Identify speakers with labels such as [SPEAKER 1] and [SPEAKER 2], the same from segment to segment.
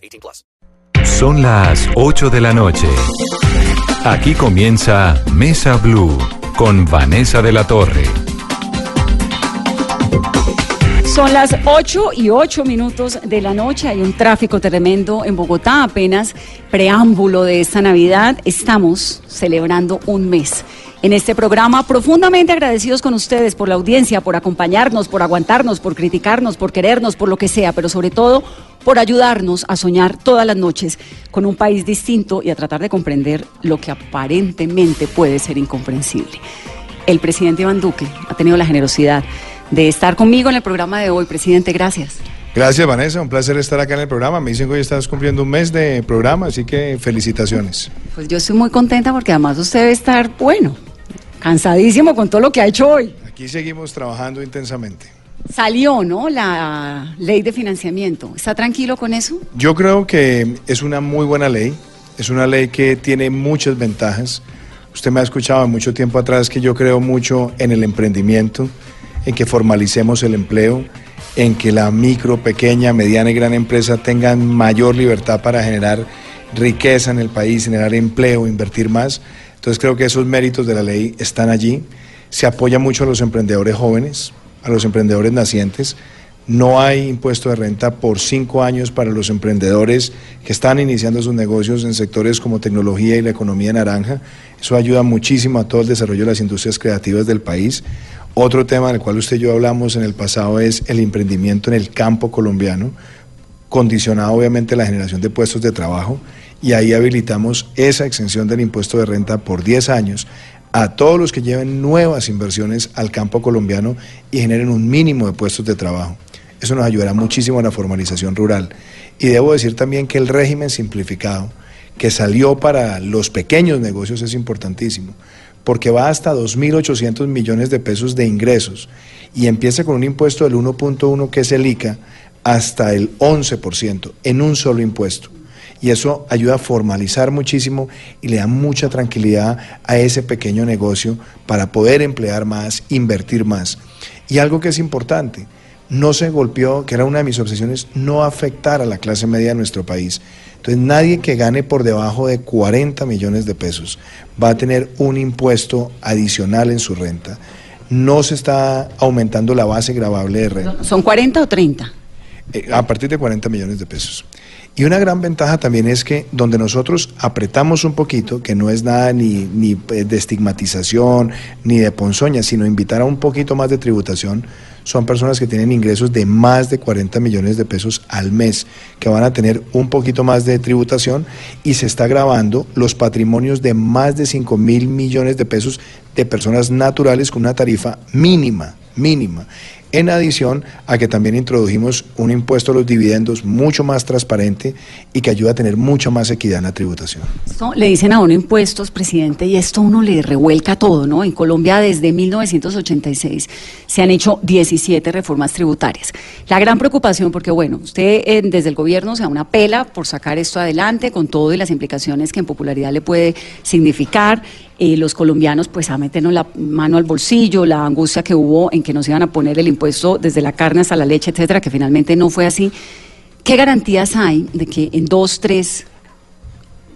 [SPEAKER 1] 18 plus.
[SPEAKER 2] Son las 8 de la noche. Aquí comienza Mesa Blue con Vanessa de la Torre.
[SPEAKER 3] Son las 8 y 8 minutos de la noche. Hay un tráfico tremendo en Bogotá. Apenas preámbulo de esta Navidad. Estamos celebrando un mes. En este programa, profundamente agradecidos con ustedes por la audiencia, por acompañarnos, por aguantarnos, por criticarnos, por querernos, por lo que sea, pero sobre todo por ayudarnos a soñar todas las noches con un país distinto y a tratar de comprender lo que aparentemente puede ser incomprensible. El presidente Iván Duque ha tenido la generosidad de estar conmigo en el programa de hoy. Presidente, gracias.
[SPEAKER 4] Gracias, Vanessa. Un placer estar acá en el programa. Me dicen que hoy estás cumpliendo un mes de programa, así que felicitaciones.
[SPEAKER 3] Pues yo estoy muy contenta porque además usted debe estar, bueno, cansadísimo con todo lo que ha hecho hoy.
[SPEAKER 4] Aquí seguimos trabajando intensamente.
[SPEAKER 3] Salió, ¿no? La ley de financiamiento. ¿Está tranquilo con eso?
[SPEAKER 4] Yo creo que es una muy buena ley. Es una ley que tiene muchas ventajas. Usted me ha escuchado mucho tiempo atrás que yo creo mucho en el emprendimiento en que formalicemos el empleo, en que la micro, pequeña, mediana y gran empresa tengan mayor libertad para generar riqueza en el país, generar empleo, invertir más. Entonces creo que esos méritos de la ley están allí. Se apoya mucho a los emprendedores jóvenes, a los emprendedores nacientes. No hay impuesto de renta por cinco años para los emprendedores que están iniciando sus negocios en sectores como tecnología y la economía naranja. Eso ayuda muchísimo a todo el desarrollo de las industrias creativas del país. Otro tema del cual usted y yo hablamos en el pasado es el emprendimiento en el campo colombiano, condicionado obviamente a la generación de puestos de trabajo, y ahí habilitamos esa exención del impuesto de renta por 10 años a todos los que lleven nuevas inversiones al campo colombiano y generen un mínimo de puestos de trabajo. Eso nos ayudará muchísimo a la formalización rural. Y debo decir también que el régimen simplificado que salió para los pequeños negocios es importantísimo porque va hasta 2.800 millones de pesos de ingresos y empieza con un impuesto del 1.1 que es el ICA hasta el 11% en un solo impuesto. Y eso ayuda a formalizar muchísimo y le da mucha tranquilidad a ese pequeño negocio para poder emplear más, invertir más. Y algo que es importante, no se golpeó, que era una de mis obsesiones, no afectar a la clase media de nuestro país. Entonces nadie que gane por debajo de 40 millones de pesos va a tener un impuesto adicional en su renta. No se está aumentando la base gravable de renta.
[SPEAKER 3] ¿Son 40 o 30?
[SPEAKER 4] Eh, a partir de 40 millones de pesos. Y una gran ventaja también es que donde nosotros apretamos un poquito, que no es nada ni, ni de estigmatización ni de ponzoña, sino invitar a un poquito más de tributación, son personas que tienen ingresos de más de 40 millones de pesos al mes, que van a tener un poquito más de tributación y se está grabando los patrimonios de más de 5 mil millones de pesos de personas naturales con una tarifa mínima, mínima en adición a que también introdujimos un impuesto a los dividendos mucho más transparente y que ayuda a tener mucha más equidad en la tributación.
[SPEAKER 3] le dicen a uno impuestos, presidente, y esto uno le revuelca todo, ¿no? En Colombia desde 1986 se han hecho 17 reformas tributarias. La gran preocupación, porque bueno, usted eh, desde el gobierno se da una pela por sacar esto adelante con todo y las implicaciones que en popularidad le puede significar. Eh, los colombianos pues a meternos la mano al bolsillo, la angustia que hubo en que nos iban a poner el impuesto desde la carne hasta la leche, etcétera, que finalmente no fue así. ¿Qué garantías hay de que en dos, tres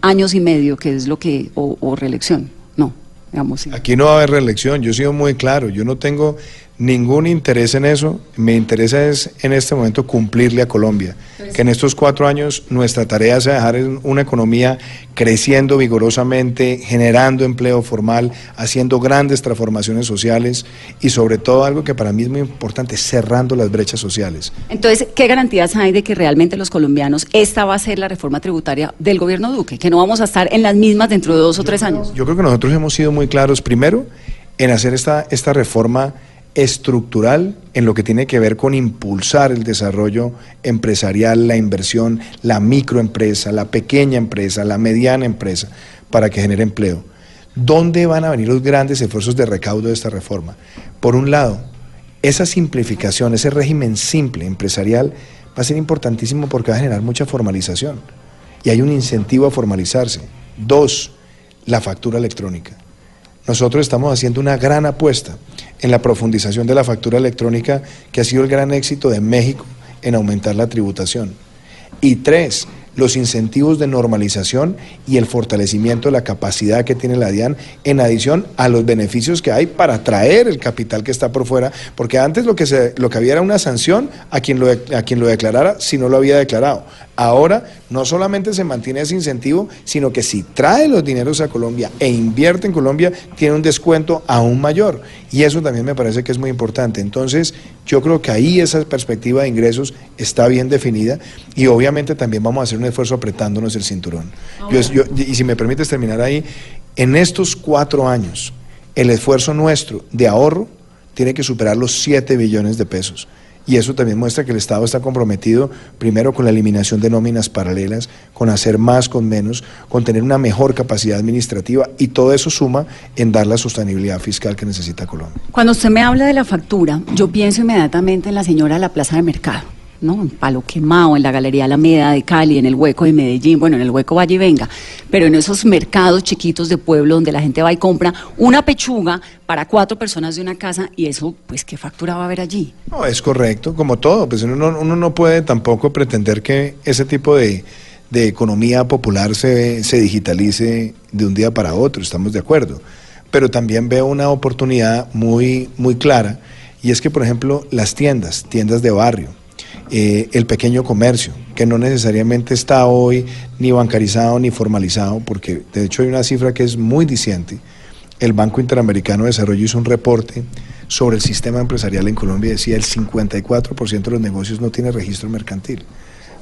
[SPEAKER 3] años y medio, que es lo que, o, reelección? No, digamos.
[SPEAKER 4] Aquí no va a haber reelección, yo he sido muy claro, yo no tengo ningún interés en eso. Me interesa es en este momento cumplirle a Colombia, que en estos cuatro años nuestra tarea sea dejar una economía creciendo vigorosamente, generando empleo formal, haciendo grandes transformaciones sociales y sobre todo algo que para mí es muy importante, cerrando las brechas sociales.
[SPEAKER 3] Entonces, ¿qué garantías hay de que realmente los colombianos, esta va a ser la reforma tributaria del gobierno Duque, que no vamos a estar en las mismas dentro de dos o tres años?
[SPEAKER 4] Yo creo que nosotros hemos sido muy claros, primero, en hacer esta, esta reforma estructural en lo que tiene que ver con impulsar el desarrollo empresarial, la inversión, la microempresa, la pequeña empresa, la mediana empresa, para que genere empleo. ¿Dónde van a venir los grandes esfuerzos de recaudo de esta reforma? Por un lado, esa simplificación, ese régimen simple empresarial va a ser importantísimo porque va a generar mucha formalización y hay un incentivo a formalizarse. Dos, la factura electrónica. Nosotros estamos haciendo una gran apuesta en la profundización de la factura electrónica que ha sido el gran éxito de México en aumentar la tributación. Y tres, los incentivos de normalización y el fortalecimiento de la capacidad que tiene la DIAN en adición a los beneficios que hay para atraer el capital que está por fuera, porque antes lo que, se, lo que había era una sanción a quien, lo, a quien lo declarara si no lo había declarado. Ahora no solamente se mantiene ese incentivo, sino que si trae los dineros a Colombia e invierte en Colombia, tiene un descuento aún mayor. Y eso también me parece que es muy importante. Entonces, yo creo que ahí esa perspectiva de ingresos está bien definida y obviamente también vamos a hacer un esfuerzo apretándonos el cinturón. y si me permites terminar ahí, en estos cuatro años, el esfuerzo nuestro de ahorro tiene que superar los 7 billones de pesos. Y eso también muestra que el Estado está comprometido primero con la eliminación de nóminas paralelas, con hacer más con menos, con tener una mejor capacidad administrativa y todo eso suma en dar la sostenibilidad fiscal que necesita Colombia.
[SPEAKER 3] Cuando usted me habla de la factura, yo pienso inmediatamente en la señora de la Plaza de Mercado ¿no? En Palo Quemado, en la Galería Alameda de Cali, en el Hueco de Medellín, bueno, en el Hueco Valle Venga, pero en esos mercados chiquitos de pueblo donde la gente va y compra una pechuga para cuatro personas de una casa y eso, pues, ¿qué factura va a haber allí?
[SPEAKER 4] No, es correcto, como todo, pues uno, uno no puede tampoco pretender que ese tipo de, de economía popular se, se digitalice de un día para otro, estamos de acuerdo, pero también veo una oportunidad muy, muy clara y es que, por ejemplo, las tiendas, tiendas de barrio, eh, el pequeño comercio, que no necesariamente está hoy ni bancarizado ni formalizado, porque de hecho hay una cifra que es muy diciente. El Banco Interamericano de Desarrollo hizo un reporte sobre el sistema empresarial en Colombia y decía el 54% de los negocios no tiene registro mercantil.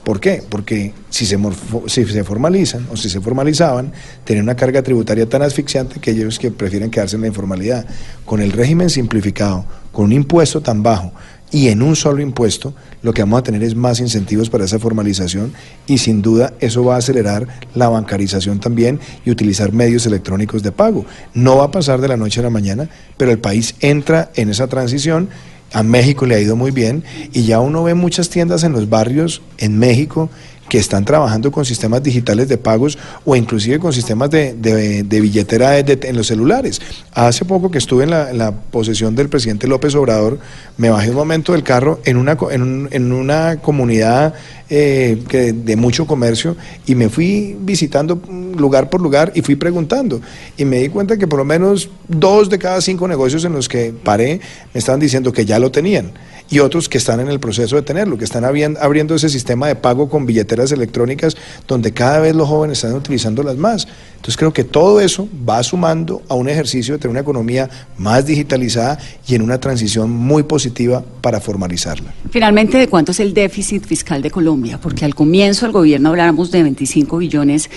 [SPEAKER 4] ¿Por qué? Porque si se, si se formalizan o si se formalizaban, tienen una carga tributaria tan asfixiante que ellos que prefieren quedarse en la informalidad. Con el régimen simplificado, con un impuesto tan bajo, y en un solo impuesto lo que vamos a tener es más incentivos para esa formalización y sin duda eso va a acelerar la bancarización también y utilizar medios electrónicos de pago. No va a pasar de la noche a la mañana, pero el país entra en esa transición. A México le ha ido muy bien y ya uno ve muchas tiendas en los barrios en México que están trabajando con sistemas digitales de pagos o inclusive con sistemas de, billetera en los celulares. Hace poco que estuve en la, posesión del presidente López Obrador, me bajé un momento del carro en una, en, una comunidad eh, que, de mucho comercio y me fui visitando lugar por lugar y fui preguntando y me di cuenta que por lo menos dos de cada cinco negocios en los que paré me estaban diciendo que ya lo tenían y otros que están en el proceso de tenerlo, que están abriendo ese sistema de pago con billeteras electrónicas donde cada vez los jóvenes están utilizándolas más. Entonces creo que todo eso va sumando a un ejercicio de tener una economía más digitalizada y en una transición muy positiva para formalizarla.
[SPEAKER 3] Finalmente, ¿de cuánto es el déficit fiscal de Colombia? Porque al comienzo del gobierno hablábamos de 25 billones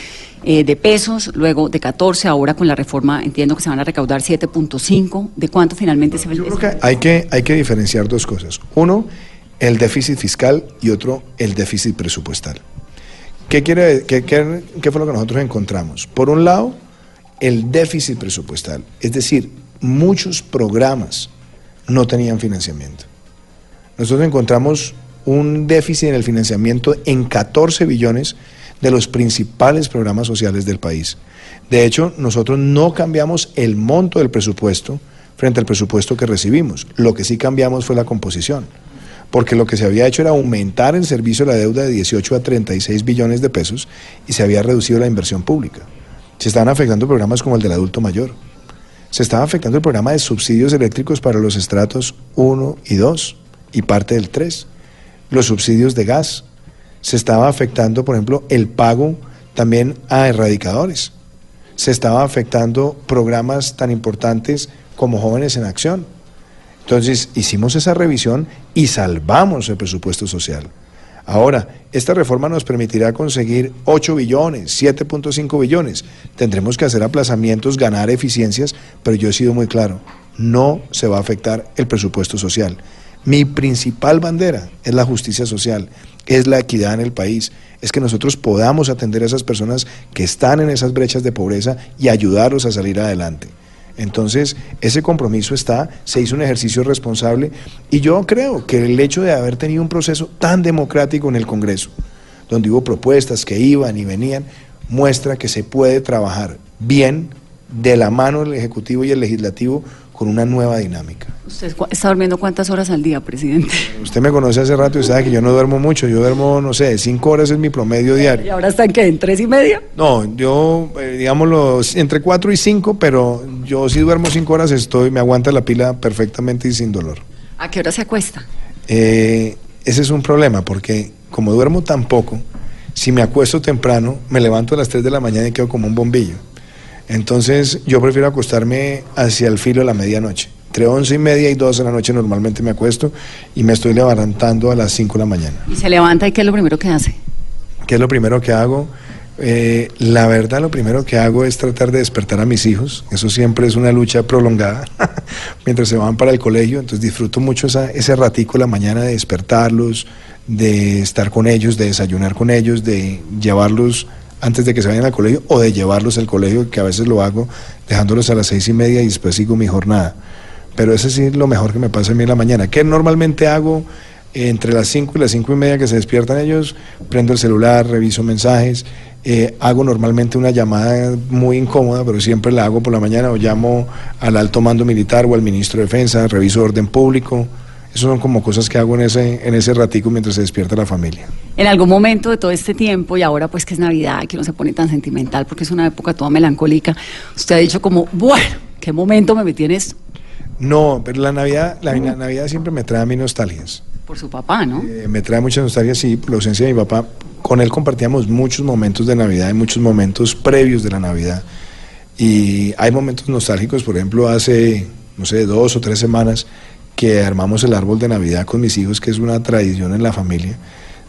[SPEAKER 3] eh, de pesos, luego de 14, ahora con la reforma entiendo que se van a recaudar 7.5. ¿De cuánto finalmente se va
[SPEAKER 4] Yo creo que hay, que hay que diferenciar dos cosas. Uno, el déficit fiscal y otro, el déficit presupuestal. ¿Qué, quiere, qué, qué fue lo que nosotros encontramos? Por un lado, el déficit presupuestal, es decir, muchos programas no tenían financiamiento. Nosotros encontramos un déficit en el financiamiento en 14 billones de los principales programas sociales del país. De hecho, nosotros no cambiamos el monto del presupuesto frente al presupuesto que recibimos. Lo que sí cambiamos fue la composición, porque lo que se había hecho era aumentar el servicio de la deuda de 18 a 36 billones de pesos y se había reducido la inversión pública. Se estaban afectando programas como el del adulto mayor. Se estaba afectando el programa de subsidios eléctricos para los estratos 1 y 2 y parte del 3. Los subsidios de gas, se estaba afectando, por ejemplo, el pago también a erradicadores. Se estaba afectando programas tan importantes como Jóvenes en Acción. Entonces hicimos esa revisión y salvamos el presupuesto social. Ahora, esta reforma nos permitirá conseguir 8 billones, 7.5 billones. Tendremos que hacer aplazamientos, ganar eficiencias, pero yo he sido muy claro. no se va a afectar el presupuesto social. Mi principal bandera es la justicia social, es la equidad en el país, es que nosotros podamos atender a esas personas que están en esas brechas de pobreza y ayudarlos a salir adelante. Entonces, ese compromiso está, se hizo un ejercicio responsable y yo creo que el hecho de haber tenido un proceso tan democrático en el Congreso, donde hubo propuestas que iban y venían, muestra que se puede trabajar bien de la mano del Ejecutivo y el Legislativo con una nueva dinámica.
[SPEAKER 3] ¿Usted está durmiendo cuántas horas al día, presidente?
[SPEAKER 4] Usted me conoce hace rato y sabe que yo no duermo mucho, yo duermo, no sé, cinco horas es mi promedio diario.
[SPEAKER 3] ¿Y ahora está en qué? ¿En tres y media?
[SPEAKER 4] No, yo, eh, digámoslo, entre cuatro y cinco, pero yo si duermo cinco horas estoy, me aguanta la pila perfectamente y sin dolor.
[SPEAKER 3] ¿A qué hora se acuesta?
[SPEAKER 4] Eh, ese es un problema, porque como duermo tan poco, si me acuesto temprano, me levanto a las tres de la mañana y quedo como un bombillo. Entonces yo prefiero acostarme hacia el filo de la medianoche. Entre once y media y dos de la noche normalmente me acuesto y me estoy levantando a las cinco de la mañana.
[SPEAKER 3] ¿Y se levanta y qué es lo primero que hace?
[SPEAKER 4] ¿Qué es lo primero que hago? Eh, la verdad lo primero que hago es tratar de despertar a mis hijos. Eso siempre es una lucha prolongada mientras se van para el colegio. Entonces disfruto mucho esa, ese ratico la mañana de despertarlos, de estar con ellos, de desayunar con ellos, de llevarlos antes de que se vayan al colegio o de llevarlos al colegio, que a veces lo hago dejándolos a las seis y media y después sigo mi jornada. Pero ese sí es lo mejor que me pasa a mí en la mañana. ¿Qué normalmente hago entre las cinco y las cinco y media que se despiertan ellos? Prendo el celular, reviso mensajes, eh, hago normalmente una llamada muy incómoda, pero siempre la hago por la mañana o llamo al alto mando militar o al ministro de Defensa, reviso orden público. Esas son como cosas que hago en ese, en ese ratico mientras se despierta la familia.
[SPEAKER 3] En algún momento de todo este tiempo, y ahora pues que es Navidad, que no se pone tan sentimental porque es una época toda melancólica, usted ha dicho como, bueno, ¿qué momento me metí en esto?
[SPEAKER 4] No, pero la Navidad, la, Navidad siempre me trae a mí nostalgias.
[SPEAKER 3] Por su papá, ¿no?
[SPEAKER 4] Eh, me trae mucha nostalgia, sí, por la ausencia de mi papá. Con él compartíamos muchos momentos de Navidad y muchos momentos previos de la Navidad. Y hay momentos nostálgicos, por ejemplo, hace, no sé, dos o tres semanas que armamos el árbol de Navidad con mis hijos, que es una tradición en la familia,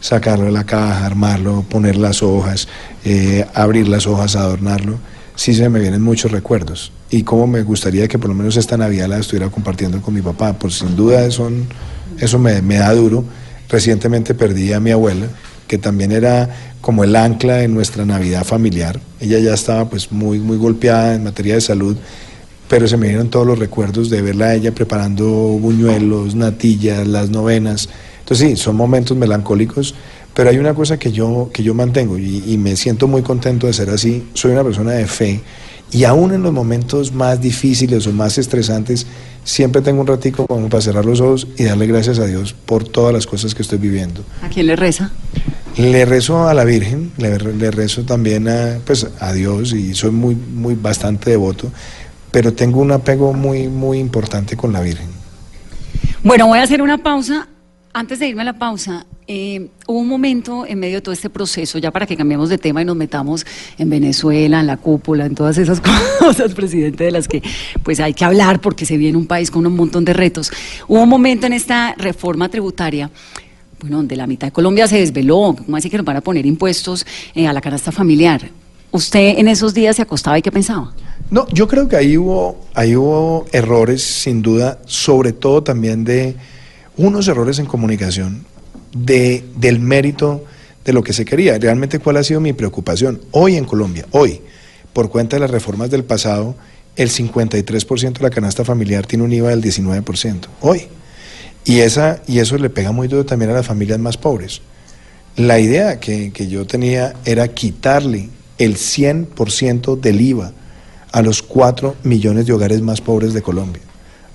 [SPEAKER 4] sacarlo de la caja, armarlo, poner las hojas, eh, abrir las hojas, adornarlo, sí se me vienen muchos recuerdos. Y como me gustaría que por lo menos esta Navidad la estuviera compartiendo con mi papá, pues sin duda eso, eso me, me da duro. Recientemente perdí a mi abuela, que también era como el ancla de nuestra Navidad familiar. Ella ya estaba pues muy, muy golpeada en materia de salud pero se me dieron todos los recuerdos de verla a ella preparando buñuelos, natillas, las novenas. Entonces sí, son momentos melancólicos, pero hay una cosa que yo, que yo mantengo y, y, me siento muy contento de ser así. Soy una persona de fe y aún en los momentos más difíciles o más estresantes, siempre tengo un ratico como para cerrar los ojos y darle gracias a Dios por todas las cosas que estoy viviendo.
[SPEAKER 3] ¿A quién le reza?
[SPEAKER 4] Le rezo a la Virgen, le, le rezo también a, pues, a Dios y soy muy, muy bastante devoto pero tengo un apego muy, muy importante con la Virgen.
[SPEAKER 3] Bueno, voy a hacer una pausa. Antes de irme a la pausa, eh, hubo un momento en medio de todo este proceso, ya para que cambiemos de tema y nos metamos en Venezuela, en la cúpula, en todas esas cosas, presidente, de las que pues hay que hablar porque se viene un país con un montón de retos. Hubo un momento en esta reforma tributaria bueno, donde la mitad de Colombia se desveló, ¿cómo así que nos van a poner impuestos eh, a la canasta familiar? ¿Usted en esos días se acostaba y qué pensaba?
[SPEAKER 4] No, yo creo que ahí hubo, ahí hubo errores, sin duda, sobre todo también de unos errores en comunicación, de, del mérito de lo que se quería. Realmente, ¿cuál ha sido mi preocupación? Hoy en Colombia, hoy, por cuenta de las reformas del pasado, el 53% de la canasta familiar tiene un IVA del 19%. Hoy. Y, esa, y eso le pega muy duro también a las familias más pobres. La idea que, que yo tenía era quitarle el 100% del IVA a los 4 millones de hogares más pobres de Colombia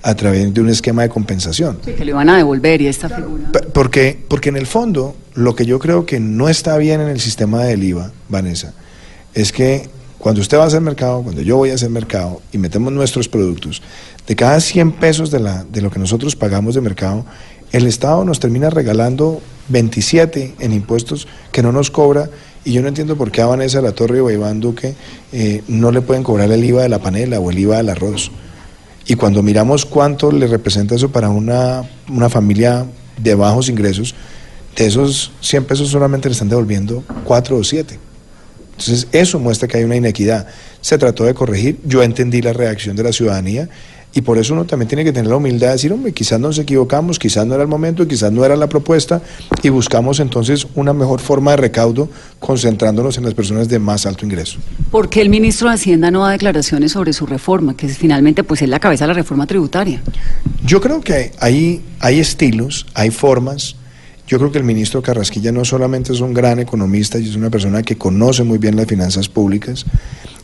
[SPEAKER 4] a través de un esquema de compensación.
[SPEAKER 3] Sí, que le van a devolver y esta figura.
[SPEAKER 4] Porque, porque en el fondo, lo que yo creo que no está bien en el sistema del IVA, Vanessa, es que cuando usted va a hacer mercado, cuando yo voy a hacer mercado y metemos nuestros productos, de cada 100 pesos de, la, de lo que nosotros pagamos de mercado, el Estado nos termina regalando 27 en impuestos que no nos cobra y yo no entiendo por qué a Vanessa La Torre o a Iván Duque eh, no le pueden cobrar el IVA de la panela o el IVA del arroz. Y cuando miramos cuánto le representa eso para una, una familia de bajos ingresos, de esos 100 pesos solamente le están devolviendo 4 o 7. Entonces eso muestra que hay una inequidad. Se trató de corregir, yo entendí la reacción de la ciudadanía, Y por eso uno también tiene que tener la humildad de decir, hombre, quizás nos equivocamos, quizás no era el momento, quizás no era la propuesta, y buscamos entonces una mejor forma de recaudo concentrándonos en las personas de más alto ingreso.
[SPEAKER 3] ¿Por qué el ministro de Hacienda no da declaraciones sobre su reforma, que finalmente pues es la cabeza de la reforma tributaria?
[SPEAKER 4] Yo creo que hay, hay estilos, hay formas. Yo creo que el ministro Carrasquilla no solamente es un gran economista y es una persona que conoce muy bien las finanzas públicas,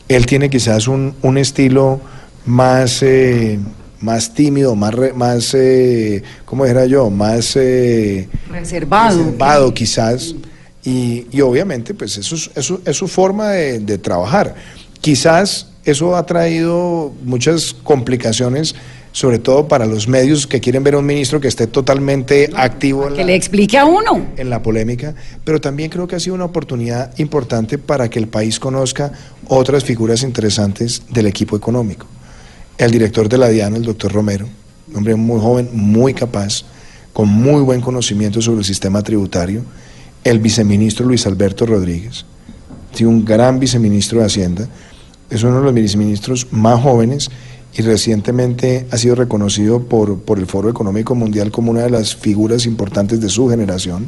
[SPEAKER 4] él tiene quizás un, un estilo más, eh, más tímido, más, más eh, ¿cómo dijera yo? Más
[SPEAKER 3] eh, reservado.
[SPEAKER 4] reservado quizás. Y, y, obviamente, pues eso es, eso es su forma de, de, trabajar. Quizás eso ha traído muchas complicaciones, sobre todo para los medios que quieren ver a un ministro que esté totalmente activo.
[SPEAKER 3] En que la, le explique a uno.
[SPEAKER 4] En la polémica, pero también creo que ha sido una oportunidad importante para que el país conozca otras figuras interesantes del equipo económico el director de la DIAN, el doctor Romero, un hombre muy joven, muy capaz, con muy buen conocimiento sobre el sistema tributario, el viceministro Luis Alberto Rodríguez, un gran viceministro de Hacienda, es uno de los viceministros más jóvenes y recientemente ha sido reconocido por, por el Foro Económico Mundial como una de las figuras importantes de su generación.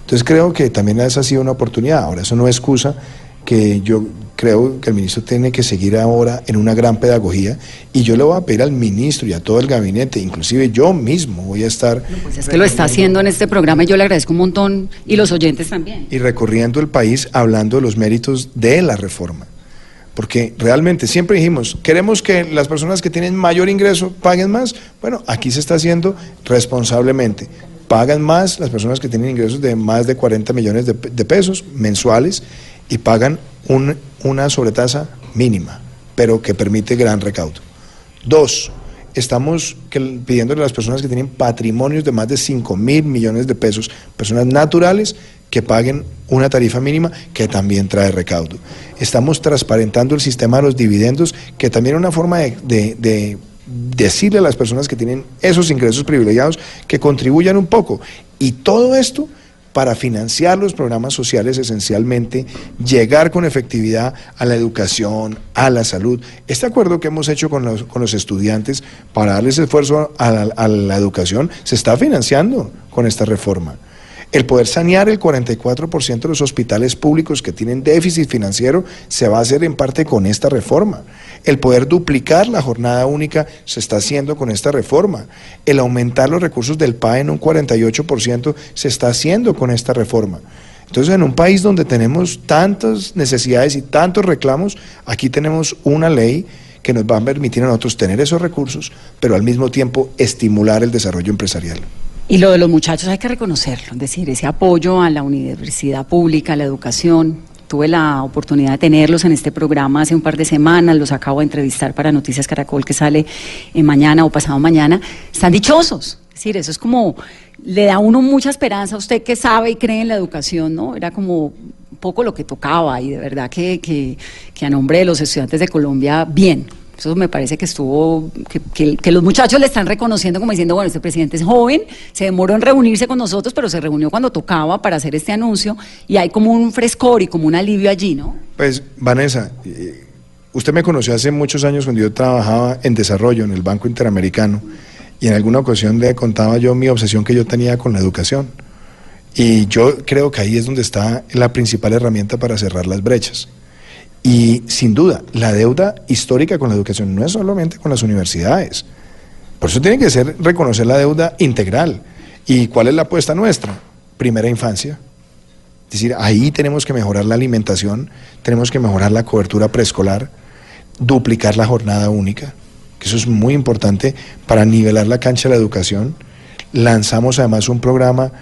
[SPEAKER 4] Entonces creo que también esa ha sido una oportunidad. Ahora, eso no excusa que yo creo que el ministro tiene que seguir ahora en una gran pedagogía y yo le voy a pedir al ministro y a todo el gabinete, inclusive yo mismo voy a estar...
[SPEAKER 3] pues es que lo está haciendo en este programa y yo le agradezco un montón y los oyentes también.
[SPEAKER 4] Y recorriendo el país hablando de los méritos de la reforma. Porque realmente siempre dijimos, queremos que las personas que tienen mayor ingreso paguen más. Bueno, aquí se está haciendo responsablemente. Pagan más las personas que tienen ingresos de más de 40 millones de, de pesos mensuales y pagan un, una sobretasa mínima, pero que permite gran recaudo. Dos, estamos pidiéndole a las personas que tienen patrimonios de más de 5 mil millones de pesos, personas naturales, que paguen una tarifa mínima que también trae recaudo. Estamos transparentando el sistema de los dividendos, que también es una forma de decirle a las personas que tienen esos ingresos privilegiados que contribuyan un poco. Y todo esto para financiar los programas sociales esencialmente, llegar con efectividad a la educación, a la salud. Este acuerdo que hemos hecho con los, con los estudiantes para darles esfuerzo a la, a la educación se está financiando con esta reforma. El poder sanear el 44% de los hospitales públicos que tienen déficit financiero se va a hacer en parte con esta reforma. El poder duplicar la jornada única se está haciendo con esta reforma. El aumentar los recursos del PAE en un 48% se está haciendo con esta reforma. Entonces, en un país donde tenemos tantas necesidades y tantos reclamos, aquí tenemos una ley que nos va a permitir a nosotros tener esos recursos, pero al mismo tiempo estimular el desarrollo empresarial.
[SPEAKER 3] Y lo de los muchachos hay que reconocerlo, es decir, ese apoyo a la universidad pública, a la educación. Tuve la oportunidad de tenerlos en este programa hace un par de semanas, los acabo de entrevistar para Noticias Caracol que sale en mañana o pasado mañana. Están dichosos, es decir, eso es como, le da a uno mucha esperanza a usted que sabe y cree en la educación, ¿no? Era como un poco lo que tocaba y de verdad que, que, que a nombre de los estudiantes de Colombia, bien. Eso me parece que estuvo, que, que, que, los muchachos le están reconociendo como diciendo, bueno, este presidente es joven, se demoró en reunirse con nosotros, pero se reunió cuando tocaba para hacer este anuncio y hay como un frescor y como un alivio allí, ¿no?
[SPEAKER 4] Pues, Vanessa, usted me conoció hace muchos años cuando yo trabajaba en desarrollo en el Banco Interamericano y en alguna ocasión le contaba yo mi obsesión que yo tenía con la educación. Y yo creo que ahí es donde está la principal herramienta para cerrar las brechas. Y sin duda, la deuda histórica con la educación no es solamente con las universidades. Por eso tiene que ser reconocer la deuda integral. ¿Y cuál es la apuesta nuestra? Primera infancia. Es decir, ahí tenemos que mejorar la alimentación, tenemos que mejorar la cobertura preescolar, duplicar la jornada única, que eso es muy importante para nivelar la cancha de la educación. Lanzamos además un programa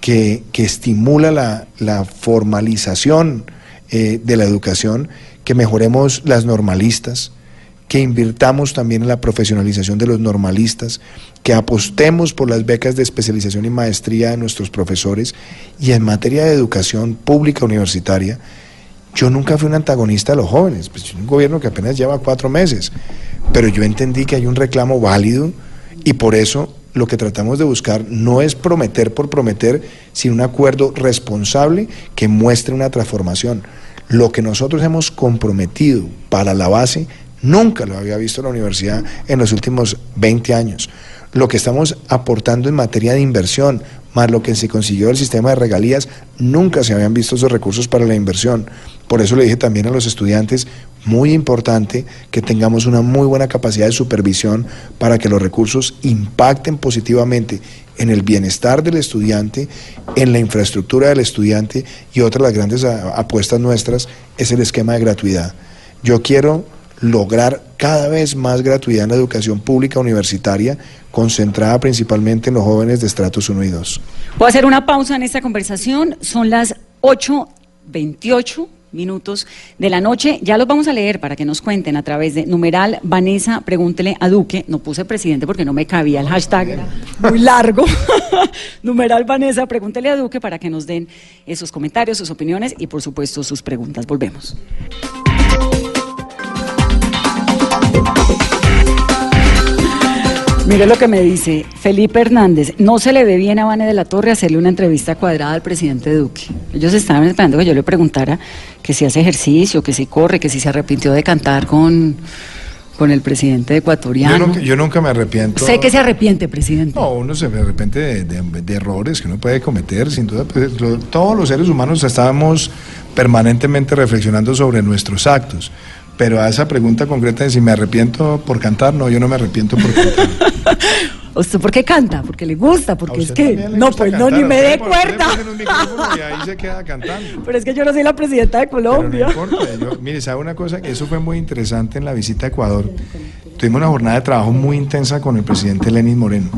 [SPEAKER 4] que, que estimula la, la formalización eh, de la educación, que mejoremos las normalistas, que invirtamos también en la profesionalización de los normalistas, que apostemos por las becas de especialización y maestría de nuestros profesores y en materia de educación pública universitaria. Yo nunca fui un antagonista de los jóvenes, pues un gobierno que apenas lleva cuatro meses, pero yo entendí que hay un reclamo válido y por eso lo que tratamos de buscar no es prometer por prometer, sino un acuerdo responsable que muestre una transformación. Lo que nosotros hemos comprometido para la base Nunca lo había visto la universidad en los últimos 20 años. Lo que estamos aportando en materia de inversión, más lo que se consiguió del sistema de regalías, nunca se habían visto esos recursos para la inversión. Por eso le dije también a los estudiantes, muy importante que tengamos una muy buena capacidad de supervisión para que los recursos impacten positivamente en el bienestar del estudiante, en la infraestructura del estudiante y otra de las grandes apuestas nuestras es el esquema de gratuidad. Yo quiero lograr cada vez más gratuidad en la educación pública universitaria, concentrada principalmente en los jóvenes de estratos 1 y 2.
[SPEAKER 3] Voy a hacer una pausa en esta conversación, son las 8.28 minutos de la noche. Ya los vamos a leer para que nos cuenten a través de numeral Vanessa, pregúntele a Duque. No puse presidente porque no me cabía el hashtag, muy largo. numeral Vanessa, pregúntele a Duque para que nos den esos comentarios, sus opiniones y por supuesto sus preguntas. Volvemos. Mire lo que me dice Felipe Hernández. No se le ve bien a Vane de la Torre hacerle una entrevista cuadrada al presidente Duque. Ellos estaban esperando que yo le preguntara que si hace ejercicio, que si corre, que si se arrepintió de cantar con, con el presidente ecuatoriano.
[SPEAKER 4] Yo nunca, me arrepiento.
[SPEAKER 3] Sé que se arrepiente, presidente.
[SPEAKER 4] No, uno se arrepiente de, errores que uno puede cometer, sin duda. Pues, todos los seres humanos estábamos permanentemente reflexionando sobre nuestros actos. Pero a esa pregunta concreta de si me arrepiento por cantar, no, yo no me arrepiento por cantar.
[SPEAKER 3] ¿Usted por qué canta? Porque le gusta, porque es que no, pues no, ni me dé cuerda. Pero es que yo no soy la presidenta de Colombia.
[SPEAKER 4] no importa, mire, ¿sabe una cosa? Que eso fue muy interesante en la visita a Ecuador. Tuvimos una jornada de trabajo muy intensa con el presidente Lenín Moreno,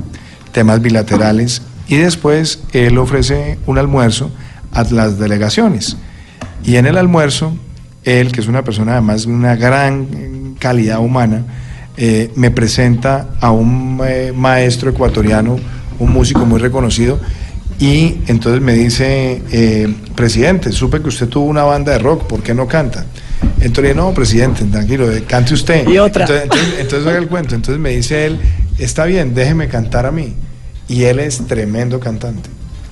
[SPEAKER 4] temas bilaterales, y después él ofrece un almuerzo a las delegaciones. Y en el almuerzo él, que es una persona además de una gran calidad humana, eh, me presenta a un eh, maestro ecuatoriano, un músico muy reconocido, y entonces me dice, eh, presidente, supe que usted tuvo una banda de rock, ¿por qué no canta? Entonces, no, presidente, tranquilo, cante usted.
[SPEAKER 3] Y otra.
[SPEAKER 4] Entonces, entonces, el cuento. Entonces me dice él, está bien, déjeme cantar a mí. Y él es tremendo cantante.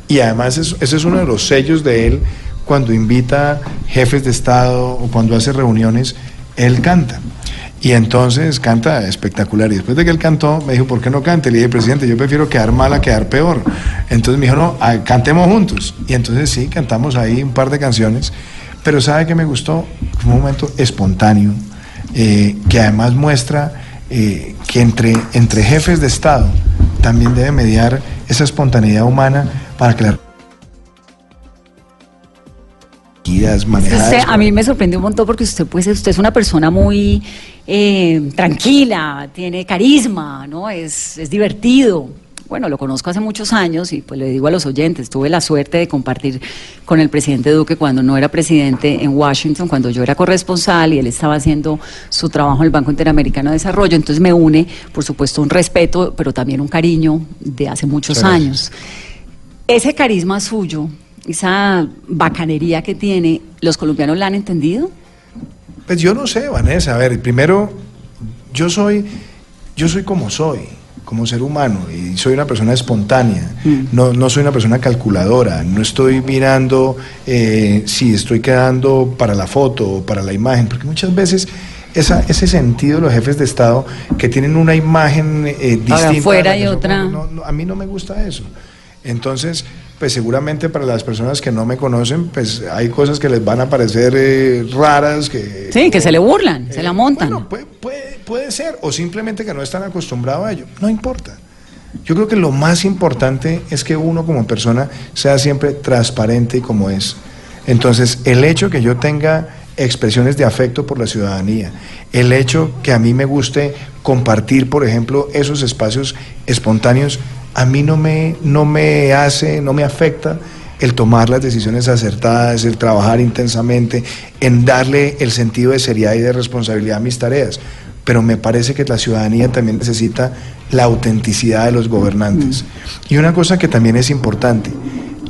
[SPEAKER 4] Y además ese es uno de los sellos de él cuando invita jefes de Estado o cuando hace reuniones, él canta. Y entonces canta espectacular. Y después de que él cantó, me dijo, ¿por qué no cante? Le dije, presidente, yo prefiero quedar mal a quedar peor. Entonces me dijo, no, ah, cantemos juntos. Y entonces sí, cantamos ahí un par de canciones. Pero ¿sabe que me gustó? Un momento espontáneo, eh, que además muestra eh, que entre, entre jefes de Estado también debe mediar esa espontaneidad humana para que la
[SPEAKER 3] a mí me sorprendió un montón porque usted, pues, usted es una persona muy eh, tranquila, tiene carisma, ¿no? Es, es divertido. Bueno, lo conozco hace muchos años y pues le digo a los oyentes, tuve la suerte de compartir con el presidente Duque cuando no era presidente en Washington, cuando yo era corresponsal y él estaba haciendo su trabajo en el Banco Interamericano de Desarrollo. Entonces me une, por supuesto, un respeto, pero también un cariño de hace muchos años. Ese carisma suyo, esa bacanería que tiene, ¿los colombianos la han entendido?
[SPEAKER 4] Pues yo no sé, Vanessa. A ver, primero, yo soy, yo soy como soy, como ser humano, y soy una persona espontánea. Mm. No, no soy una persona calculadora. No estoy mirando eh, si estoy quedando para la foto o para la imagen, porque muchas veces esa, ese sentido de los jefes de Estado que tienen una imagen eh, distinta.
[SPEAKER 3] Afuera y otra.
[SPEAKER 4] a mí no me gusta eso. Entonces, pues seguramente para las personas que no me conocen, pues hay cosas que les van a parecer eh, raras. Que,
[SPEAKER 3] sí, que se le burlan, se la montan.
[SPEAKER 4] Bueno, puede, puede, puede ser, o simplemente que no están acostumbrados a ello. No importa. Yo creo que lo más importante es que uno como persona sea siempre transparente y como es. Entonces, el hecho que yo tenga expresiones de afecto por la ciudadanía, el hecho que a mí me guste compartir, por ejemplo, esos espacios espontáneos, a mí no me, no me hace, no me afecta el tomar las decisiones acertadas, el trabajar intensamente, en darle el sentido de seriedad y de responsabilidad a mis tareas. Pero me parece que la ciudadanía también necesita la autenticidad de los gobernantes. Y una cosa que también es importante,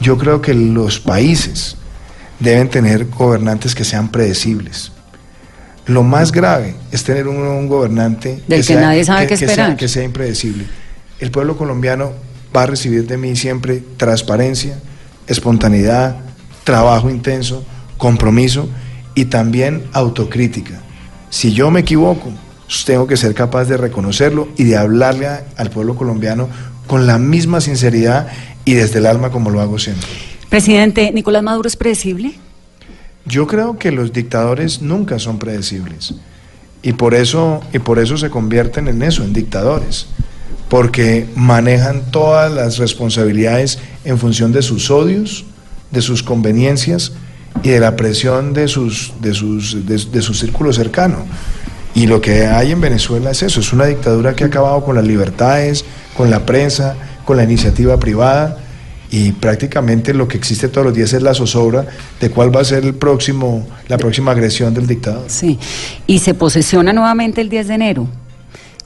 [SPEAKER 4] yo creo que los países deben tener gobernantes que sean predecibles. Lo más grave es tener un, gobernante
[SPEAKER 3] Del que, nadie sabe qué esperar.
[SPEAKER 4] que sea impredecible el pueblo colombiano va a recibir de mí siempre transparencia, espontaneidad, trabajo intenso, compromiso y también autocrítica. Si yo me equivoco, tengo que ser capaz de reconocerlo y de hablarle al pueblo colombiano con la misma sinceridad y desde el alma como lo hago siempre.
[SPEAKER 3] Presidente, ¿Nicolás Maduro es predecible?
[SPEAKER 4] Yo creo que los dictadores nunca son predecibles y por eso, y por eso se convierten en eso, en dictadores, porque manejan todas las responsabilidades en función de sus odios, de sus conveniencias y de la presión de, sus, de, sus, de su círculo cercano. Y lo que hay en Venezuela es eso, es una dictadura que ha acabado con las libertades, con la prensa, con la iniciativa privada y prácticamente lo que existe todos los días es la zozobra de cuál va a ser el próximo, la próxima agresión del dictador.
[SPEAKER 3] Sí, y se posesiona nuevamente el 10 de enero.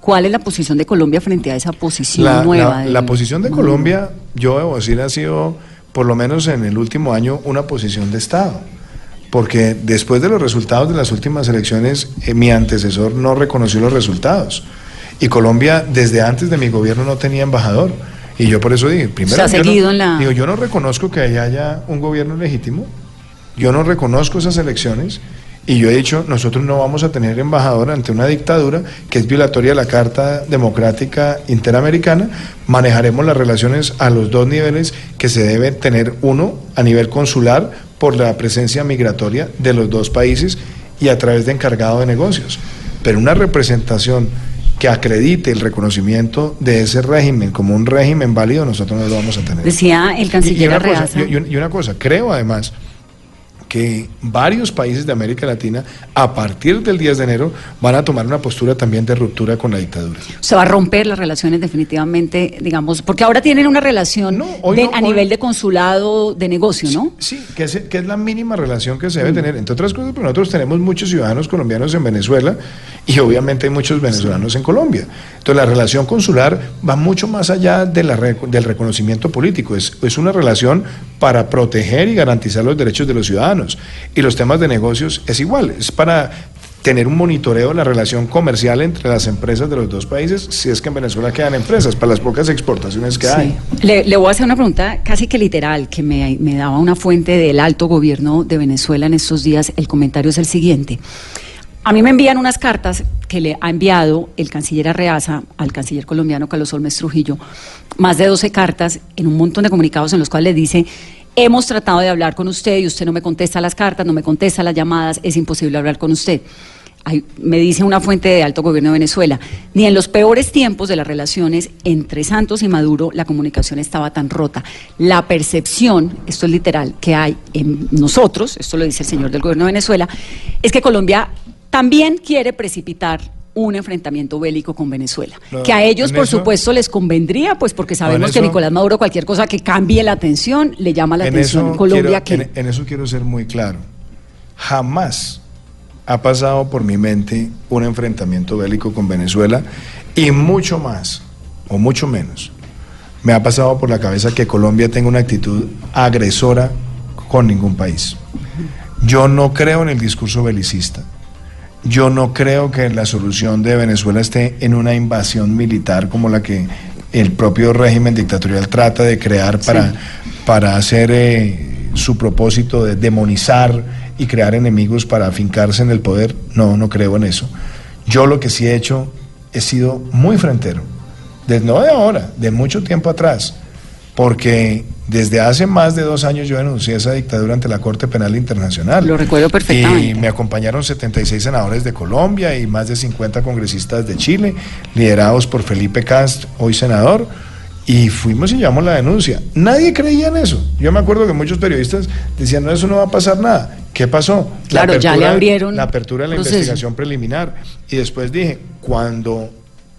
[SPEAKER 3] ¿Cuál es la posición de Colombia frente a esa posición nueva?
[SPEAKER 4] La, la posición de Colombia, yo debo decir, ha sido, por lo menos en el último año, una posición de Estado porque después de los resultados de las últimas elecciones, eh, mi antecesor no reconoció los resultados. Y Colombia, desde antes de mi gobierno, no tenía embajador. Y yo por eso dije, primero,
[SPEAKER 3] seguido en la...
[SPEAKER 4] digo, yo no reconozco que haya un gobierno legítimo, yo no reconozco esas elecciones, y yo he dicho, nosotros no vamos a tener embajador ante una dictadura que es violatoria de la Carta Democrática Interamericana. Manejaremos las relaciones a los dos niveles que se debe tener uno a nivel consular por la presencia migratoria de los dos países y a través de encargado de negocios. Pero una representación que acredite el reconocimiento de ese régimen como un régimen válido, nosotros no lo vamos a tener.
[SPEAKER 3] Decía el canciller
[SPEAKER 4] y una cosa, creo además que varios países de América Latina a partir del 10 de enero van a tomar una postura también de ruptura con la dictadura.
[SPEAKER 3] Se va a romper las relaciones definitivamente, digamos, porque ahora tienen una relación a nivel de consulado de negocio, ¿no?
[SPEAKER 4] Sí, que, es, que es la mínima relación que se debe mm. tener. Entre otras cosas, pero nosotros tenemos muchos ciudadanos colombianos en Venezuela y obviamente hay muchos venezolanos en Colombia. Entonces la relación consular va mucho más allá de la, del reconocimiento político, es, es una relación para proteger y garantizar los derechos de los ciudadanos. Y los temas de negocios es igual, es para tener un monitoreo de la relación comercial entre las empresas de los dos países, si es que en Venezuela quedan empresas, para las pocas exportaciones que hay.
[SPEAKER 3] Le, voy a hacer una pregunta casi que literal, que me, me daba una fuente del alto gobierno de Venezuela en estos días. El comentario es el siguiente. A mí me envían unas cartas que le ha enviado el canciller Arreaza al canciller colombiano Carlos Olmes Trujillo, más de 12 cartas en un montón de comunicados en los cuales le dice, hemos tratado de hablar con usted y usted no me contesta las cartas, no me contesta las llamadas, es imposible hablar con usted. me dice una fuente de alto gobierno de Venezuela, ni en los peores tiempos de las relaciones entre Santos y Maduro la comunicación estaba tan rota. La percepción, esto es literal, que hay en nosotros, esto lo dice el señor del gobierno de Venezuela, es que Colombia también quiere precipitar un enfrentamiento bélico con Venezuela. que a ellos, por supuesto, les convendría, pues porque sabemos que Nicolás Maduro, cualquier cosa que cambie la atención, le llama la atención. Colombia
[SPEAKER 4] en, en eso quiero ser muy claro. Jamás ha pasado por mi mente un enfrentamiento bélico con Venezuela y mucho más, o mucho menos, me ha pasado por la cabeza que Colombia tenga una actitud agresora con ningún país. Yo no creo en el discurso belicista. Yo no creo que la solución de Venezuela esté en una invasión militar como la que el propio régimen dictatorial trata de crear para, para hacer eh, su propósito de demonizar y crear enemigos para afincarse en el poder. No, no creo en eso. Yo lo que sí he hecho, he sido muy frentero, desde, no de ahora, de mucho tiempo atrás, porque desde hace más de dos años yo denuncié esa dictadura ante la Corte Penal Internacional.
[SPEAKER 3] Lo recuerdo perfectamente.
[SPEAKER 4] Y me acompañaron 76 senadores de Colombia y más de 50 congresistas de Chile, liderados por Felipe Cast, hoy senador. Y fuimos y llevamos la denuncia. Nadie creía en eso. Yo me acuerdo que muchos periodistas decían, no, eso no va a pasar nada. ¿Qué pasó?
[SPEAKER 3] Claro, ya le abrieron.
[SPEAKER 4] La apertura de la investigación preliminar. Y después dije, cuando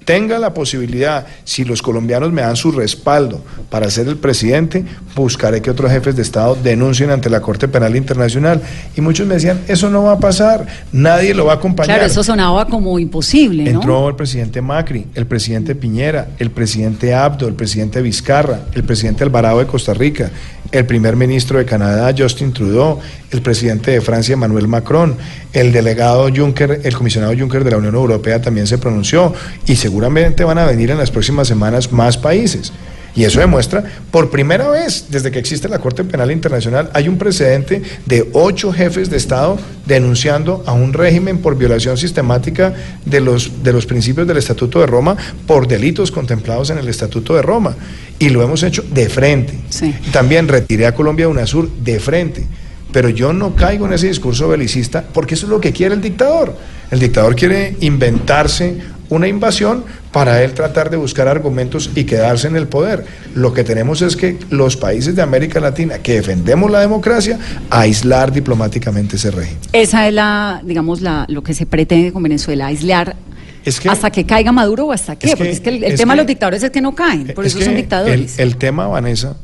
[SPEAKER 4] tenga la posibilidad, si los colombianos me dan su respaldo para ser el presidente, buscaré que otros jefes de Estado denuncien ante la Corte Penal Internacional. Y muchos me decían, eso no va a pasar, nadie lo va a acompañar.
[SPEAKER 3] Claro, eso sonaba como imposible. ¿no?
[SPEAKER 4] Entró el presidente Macri, el presidente Piñera, el presidente Abdo, el presidente Vizcarra, el presidente Alvarado de Costa Rica, el primer ministro de Canadá, Justin Trudeau, el presidente de Francia, Emmanuel Macron, el delegado Juncker, el comisionado Juncker de la Unión Europea también se pronunció y seguramente van a venir en las próximas semanas más países. Y eso demuestra, por primera vez desde que existe la Corte Penal Internacional, hay un precedente de ocho jefes de Estado denunciando a un régimen por violación sistemática de los, de los principios del Estatuto de Roma por delitos contemplados en el Estatuto de Roma. Y lo hemos hecho de frente.
[SPEAKER 3] Sí.
[SPEAKER 4] También retiré a Colombia de UNASUR de frente. Pero yo no caigo en ese discurso belicista porque eso es lo que quiere el dictador. El dictador quiere inventarse una invasión para él tratar de buscar argumentos y quedarse en el poder. Lo que tenemos es que los países de América Latina que defendemos la democracia, aislar diplomáticamente ese régimen.
[SPEAKER 3] Esa es la, digamos, la, lo que se pretende con Venezuela, aislar
[SPEAKER 4] Es que-
[SPEAKER 3] hasta que caiga Maduro o hasta qué,
[SPEAKER 4] es que-
[SPEAKER 3] porque es que el, el
[SPEAKER 4] es
[SPEAKER 3] tema de los dictadores es que no caen, por
[SPEAKER 4] Es
[SPEAKER 3] eso son
[SPEAKER 4] el-
[SPEAKER 3] dictadores.
[SPEAKER 4] El, tema, Vanessa,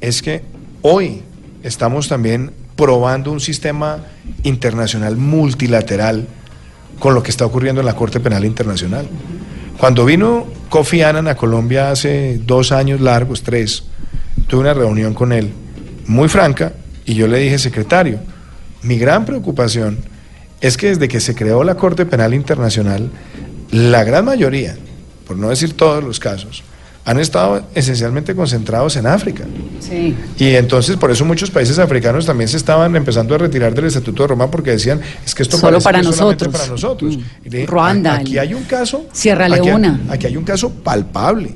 [SPEAKER 4] es que hoy estamos también probando un sistema internacional multilateral con lo que está ocurriendo en la Corte Penal Internacional. Cuando vino Kofi Annan a Colombia hace dos años largos, tres, tuve una reunión con él muy franca y yo le dije, secretario, mi gran preocupación es que desde que se creó la Corte Penal Internacional, la gran mayoría, por no decir todos los casos, han estado esencialmente concentrados en África.
[SPEAKER 3] Sí.
[SPEAKER 4] Y entonces por eso muchos países africanos también se estaban empezando a retirar del Estatuto de Roma porque decían, es que esto
[SPEAKER 3] Solo para
[SPEAKER 4] que
[SPEAKER 3] nosotros.
[SPEAKER 4] para nosotros.
[SPEAKER 3] Mm. Ruanda,
[SPEAKER 4] "A- Aquí hay un caso.
[SPEAKER 3] Sierra
[SPEAKER 4] aquí hay-
[SPEAKER 3] Leona.
[SPEAKER 4] Aquí hay un caso palpable.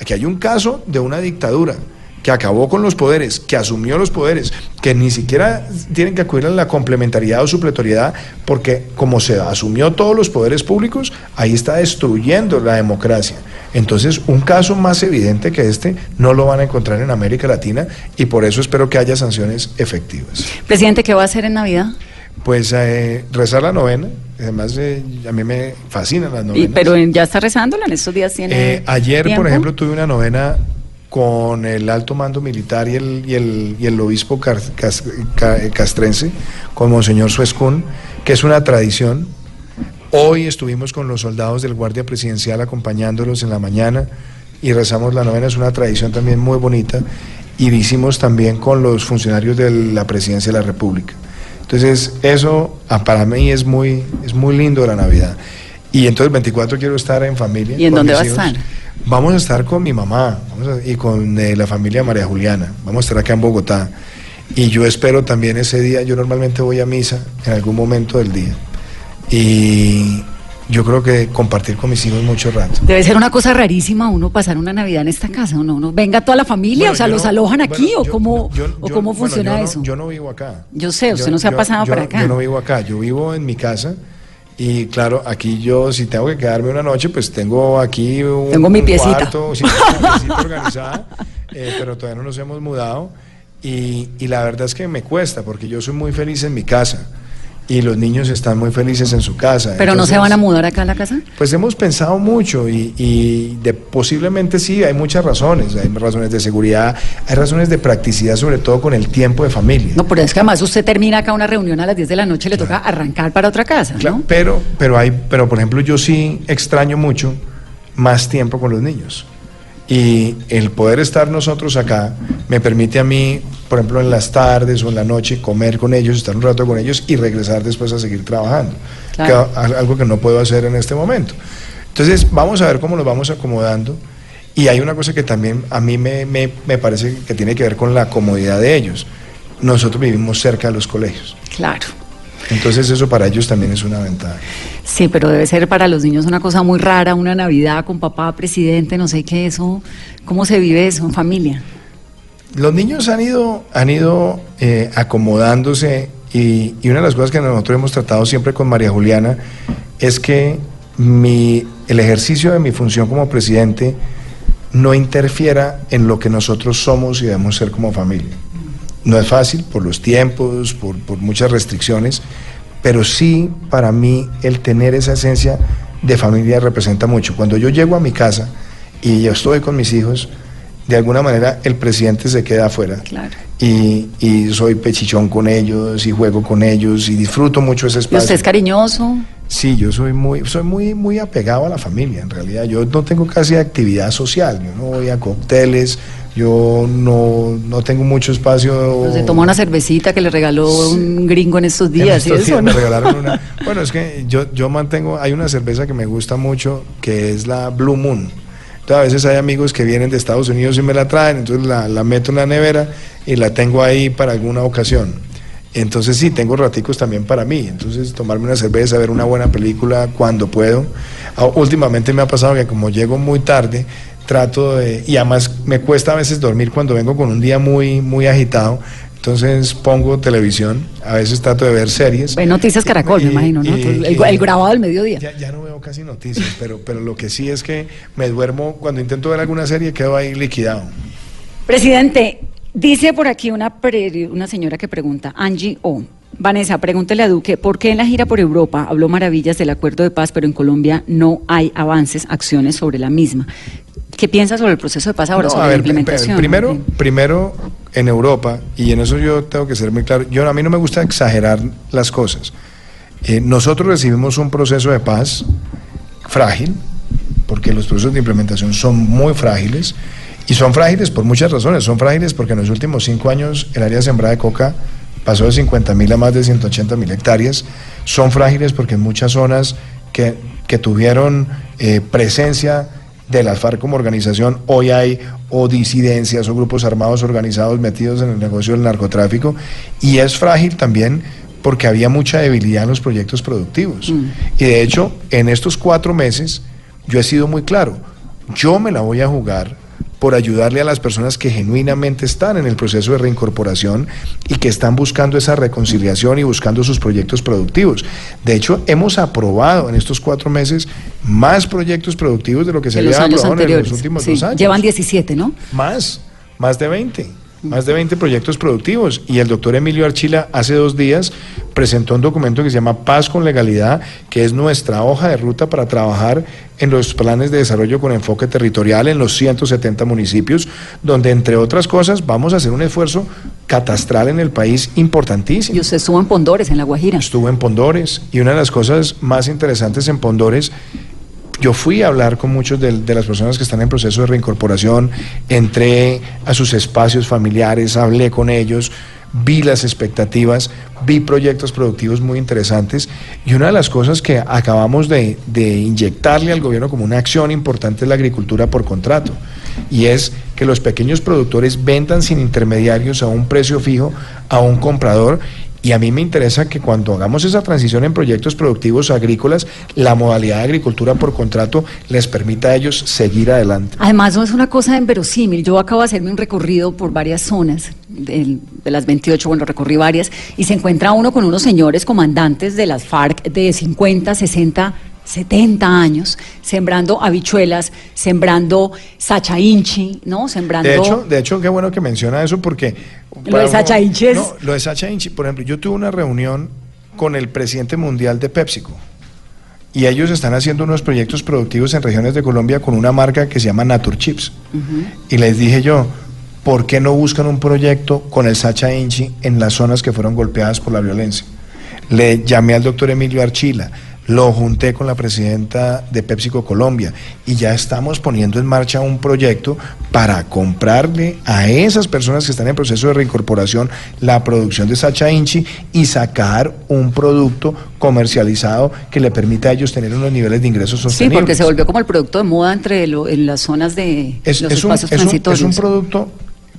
[SPEAKER 4] Aquí hay un caso de una dictadura que acabó con los poderes, que asumió los poderes, que ni siquiera tienen que acudir a la complementariedad o supletoriedad, porque como se asumió todos los poderes públicos, ahí está destruyendo la democracia. Entonces, un caso más evidente que este no lo van a encontrar en América Latina y por eso espero que haya sanciones efectivas.
[SPEAKER 3] Presidente, ¿qué va a hacer en Navidad?
[SPEAKER 4] Pues eh, rezar la novena, además eh, a mí me fascinan las
[SPEAKER 3] Y,
[SPEAKER 4] novenas.
[SPEAKER 3] pero ya está rezándola, en estos días tiene
[SPEAKER 4] Eh, ayer,
[SPEAKER 3] tiempo?
[SPEAKER 4] por ejemplo, tuve una novena con el alto mando militar y el, y el, y el obispo castrense, con Monseñor Suescún, que es una tradición. Hoy estuvimos con los soldados del Guardia Presidencial acompañándolos en la mañana y rezamos la novena, es una tradición también muy bonita. Y hicimos también con los funcionarios de la Presidencia de la República. Entonces, eso ah, para mí es muy, es muy lindo la Navidad. Y entonces el 24 quiero estar en familia.
[SPEAKER 3] ¿Y en dónde va a estar?
[SPEAKER 4] Vamos a estar con mi mamá vamos a- y con eh, la familia María Juliana. Vamos a estar acá en Bogotá. Y yo espero también ese día, yo normalmente voy a misa en algún momento del día. Y yo creo que compartir con mis hijos mucho rato.
[SPEAKER 3] Debe ser una cosa rarísima uno pasar una Navidad en esta casa, ¿o no? ¿No? ¿Venga toda la familia?
[SPEAKER 4] Bueno,
[SPEAKER 3] o sea, ¿los
[SPEAKER 4] no-
[SPEAKER 3] alojan aquí
[SPEAKER 4] bueno,
[SPEAKER 3] o cómo,
[SPEAKER 4] yo-
[SPEAKER 3] o cómo
[SPEAKER 4] bueno,
[SPEAKER 3] funciona
[SPEAKER 4] yo no-
[SPEAKER 3] eso?
[SPEAKER 4] yo no vivo acá.
[SPEAKER 3] Yo sé, usted no se ha pasado para acá.
[SPEAKER 4] Yo no vivo acá, yo vivo en mi casa. Y claro, aquí yo, si tengo que quedarme una noche, pues tengo aquí un,
[SPEAKER 3] Tengo mi
[SPEAKER 4] un
[SPEAKER 3] piecita.
[SPEAKER 4] cuarto, sí, piecita organizada, eh, pero todavía no nos hemos mudado. Y, y la verdad es que me cuesta, porque yo soy muy feliz en mi casa. Y los niños están muy felices en su casa.
[SPEAKER 3] ¿Pero no se van a mudar acá a la casa?
[SPEAKER 4] pues hemos pensado mucho y, y de, posiblemente sí, hay muchas razones. Hay razones de seguridad, hay razones de practicidad, sobre todo con el tiempo de familia.
[SPEAKER 3] No, pero es que además usted termina acá una reunión a las 10 de la noche y le toca arrancar para otra casa,
[SPEAKER 4] Claro,
[SPEAKER 3] ¿no?
[SPEAKER 4] pero, pero, hay, pero, por ejemplo, yo sí extraño mucho más tiempo con los niños. Y el poder estar nosotros acá me permite a mí, por ejemplo, en las tardes o en la noche, comer con ellos, estar un rato con ellos y regresar después a seguir trabajando.
[SPEAKER 3] Claro.
[SPEAKER 4] Que- algo que no puedo hacer en este momento. Entonces, vamos a ver cómo nos vamos acomodando. Y hay una cosa que también a mí me, me, me parece que tiene que ver con la comodidad de ellos. Nosotros vivimos cerca de los colegios.
[SPEAKER 3] Claro.
[SPEAKER 4] Entonces eso para ellos también es una ventaja.
[SPEAKER 3] Sí, pero debe ser para los niños una cosa muy rara, una Navidad con papá, presidente, no sé qué, eso, ¿cómo se vive eso en familia?
[SPEAKER 4] Los niños han ido, han ido eh, acomodándose y, y una de las cosas que nosotros hemos tratado siempre con María Juliana es que mi, el ejercicio de mi función como presidente no interfiera en lo que nosotros somos y debemos ser como familia. No es fácil por los tiempos, por, muchas restricciones, pero sí para mí el tener esa esencia de familia representa mucho. Cuando yo llego a mi casa y yo estoy con mis hijos, de alguna manera el presidente se queda afuera.
[SPEAKER 3] Claro.
[SPEAKER 4] Y, y soy pechichón con ellos y juego con ellos y disfruto mucho ese
[SPEAKER 3] ¿Y
[SPEAKER 4] espacio.
[SPEAKER 3] usted es cariñoso?
[SPEAKER 4] Sí, yo soy muy, soy muy, muy apegado a la familia, en realidad. Yo no tengo casi actividad social, yo no voy a cócteles, yo no, no tengo mucho espacio.
[SPEAKER 3] Se toma una cervecita que le regaló un gringo en estos días
[SPEAKER 4] estos
[SPEAKER 3] eso,
[SPEAKER 4] días
[SPEAKER 3] ¿no?
[SPEAKER 4] me regalaron una. Bueno, es que yo, yo mantengo, hay una cerveza que me gusta mucho que es la Blue Moon. A veces hay amigos que vienen de Estados Unidos y me la traen, entonces la, la meto en la nevera y la tengo ahí para alguna ocasión. Entonces sí, tengo raticos también para mí. Entonces tomarme una cerveza, ver una buena película cuando puedo. Ah, Últimamente me ha pasado que como llego muy tarde, trato de... Y además me cuesta a veces dormir cuando vengo con un día muy, muy agitado. Entonces pongo televisión, a veces trato de ver series.
[SPEAKER 3] Noticias Caracol, me imagino, ¿no?
[SPEAKER 4] y-
[SPEAKER 3] el, grabado del mediodía.
[SPEAKER 4] ya, ya no veo casi noticias, pero, pero lo que sí es que me duermo, cuando intento ver alguna serie quedo ahí liquidado.
[SPEAKER 3] Presidente, dice por aquí una, pre- una señora que pregunta, Angie O. Vanessa, pregúntele a Duque, ¿por qué en la gira por Europa habló maravillas del acuerdo de paz, pero en Colombia no hay avances, acciones sobre la misma? ¿Qué piensa sobre el proceso de paz ahora,
[SPEAKER 4] No,
[SPEAKER 3] sobre
[SPEAKER 4] a
[SPEAKER 3] la
[SPEAKER 4] ver,
[SPEAKER 3] implementación?
[SPEAKER 4] primero, primero en Europa, y en eso yo tengo que ser muy claro, yo a mí no me gusta exagerar las cosas. Eh, nosotros recibimos un proceso de paz frágil, porque los procesos de implementación son muy frágiles, y son frágiles por muchas razones. Son frágiles porque en los últimos cinco años el área sembrada de coca pasó de 50 mil a más de 180 mil hectáreas. Son frágiles porque en muchas zonas que, que tuvieron eh, presencia de las FARC como organización, hoy hay o disidencias o grupos armados organizados metidos en el negocio del narcotráfico. Y es frágil también porque había mucha debilidad en los proyectos productivos. Y de hecho, en estos cuatro meses, yo he sido muy claro, yo me la voy a jugar por ayudarle a las personas que genuinamente están en el proceso de reincorporación y que están buscando esa reconciliación y buscando sus proyectos productivos. De hecho, hemos aprobado en estos cuatro meses más proyectos productivos de lo que se había aprobado en los últimos
[SPEAKER 3] Sí,
[SPEAKER 4] dos años.
[SPEAKER 3] Llevan 17, ¿no?
[SPEAKER 4] Más, más de 20, más de 20 proyectos productivos. Y el doctor Emilio Archila hace dos días presentó un documento que se llama Paz con Legalidad, que es nuestra hoja de ruta para trabajar en los planes de desarrollo con enfoque territorial en los 170 municipios, donde entre otras cosas vamos a hacer un esfuerzo catastral en el país importantísimo.
[SPEAKER 3] Y usted estuvo en Pondores, en La Guajira.
[SPEAKER 4] Estuve en Pondores y una de las cosas más interesantes en Pondores, yo fui a hablar con muchos de, de las personas que están en proceso de reincorporación, entré a sus espacios familiares, hablé con ellos, vi las expectativas, vi proyectos productivos muy interesantes y una de las cosas que acabamos de, de inyectarle al gobierno como una acción importante es la agricultura por contrato y es que los pequeños productores vendan sin intermediarios a un precio fijo a un comprador y a mí me interesa que cuando hagamos esa transición en proyectos productivos agrícolas, la modalidad de agricultura por contrato les permita a ellos seguir adelante.
[SPEAKER 3] Además, no es una cosa inverosímil. Yo acabo de hacerme un recorrido por varias zonas, de, de las 28, bueno, recorrí varias, y se encuentra uno con unos señores comandantes de las FARC de 50, 60, 70 años, sembrando habichuelas, sembrando sacha inchi, ¿no? Sembrando...
[SPEAKER 4] De hecho, de hecho, qué bueno que menciona eso porque...
[SPEAKER 3] Lo de Sacha Inchi es-
[SPEAKER 4] No, lo de Sacha Inchi, por ejemplo, yo tuve una reunión con el presidente mundial de PepsiCo y ellos están haciendo unos proyectos productivos en regiones de Colombia con una marca que se llama Naturchips. Y les dije yo, ¿por qué no buscan un proyecto con el Sacha Inchi en las zonas que fueron golpeadas por la violencia? Le llamé al doctor Emilio Archila, lo junté con la presidenta de PepsiCo Colombia y ya estamos poniendo en marcha un proyecto para comprarle a esas personas que están en proceso de reincorporación la producción de Sacha Inchi y sacar un producto comercializado que le permita a ellos tener unos niveles de ingresos
[SPEAKER 3] Sí,
[SPEAKER 4] sostenibles.
[SPEAKER 3] porque se volvió como el producto de moda entre lo- en las zonas de
[SPEAKER 4] es,
[SPEAKER 3] los
[SPEAKER 4] es un,
[SPEAKER 3] espacios
[SPEAKER 4] un-
[SPEAKER 3] transitorios.
[SPEAKER 4] es un producto,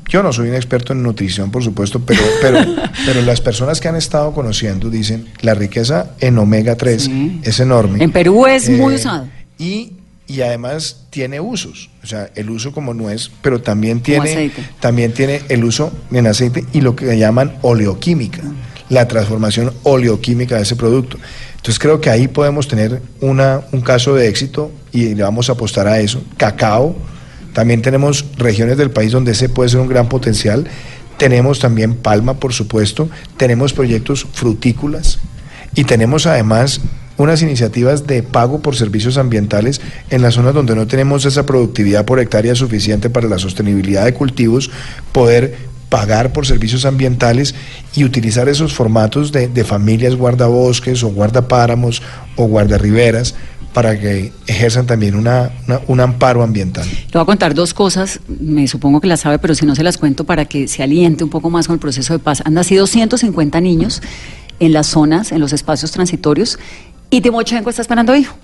[SPEAKER 4] yo no soy un experto en nutrición, por supuesto, pero, pero, pero las personas que han estado conociendo dicen, la riqueza en omega 3
[SPEAKER 3] Sí.
[SPEAKER 4] es enorme.
[SPEAKER 3] En Perú es muy usado.
[SPEAKER 4] Y, y además tiene usos, o sea, el uso como nuez, pero también tiene, también tiene el uso en aceite y lo que llaman oleoquímica, la transformación oleoquímica de ese producto. Entonces creo que ahí podemos tener una, un caso de éxito y le vamos a apostar a eso. Cacao, también tenemos regiones del país donde ese puede ser un gran potencial. Tenemos también palma, por supuesto. Tenemos proyectos frutícolas. Y tenemos además unas iniciativas de pago por servicios ambientales en las zonas donde no tenemos esa productividad por hectárea suficiente para la sostenibilidad de cultivos, poder pagar por servicios ambientales y utilizar esos formatos de, de familias guardabosques o guardapáramos o guardarriberas para que ejerzan también una, una- un amparo ambiental.
[SPEAKER 3] Le voy a contar dos cosas, me supongo que las sabe, pero si no se las cuento para que se aliente un poco más con el proceso de paz. Han nacido 150 niños en las zonas, en los espacios transitorios, y Timochenko está esperando hijo.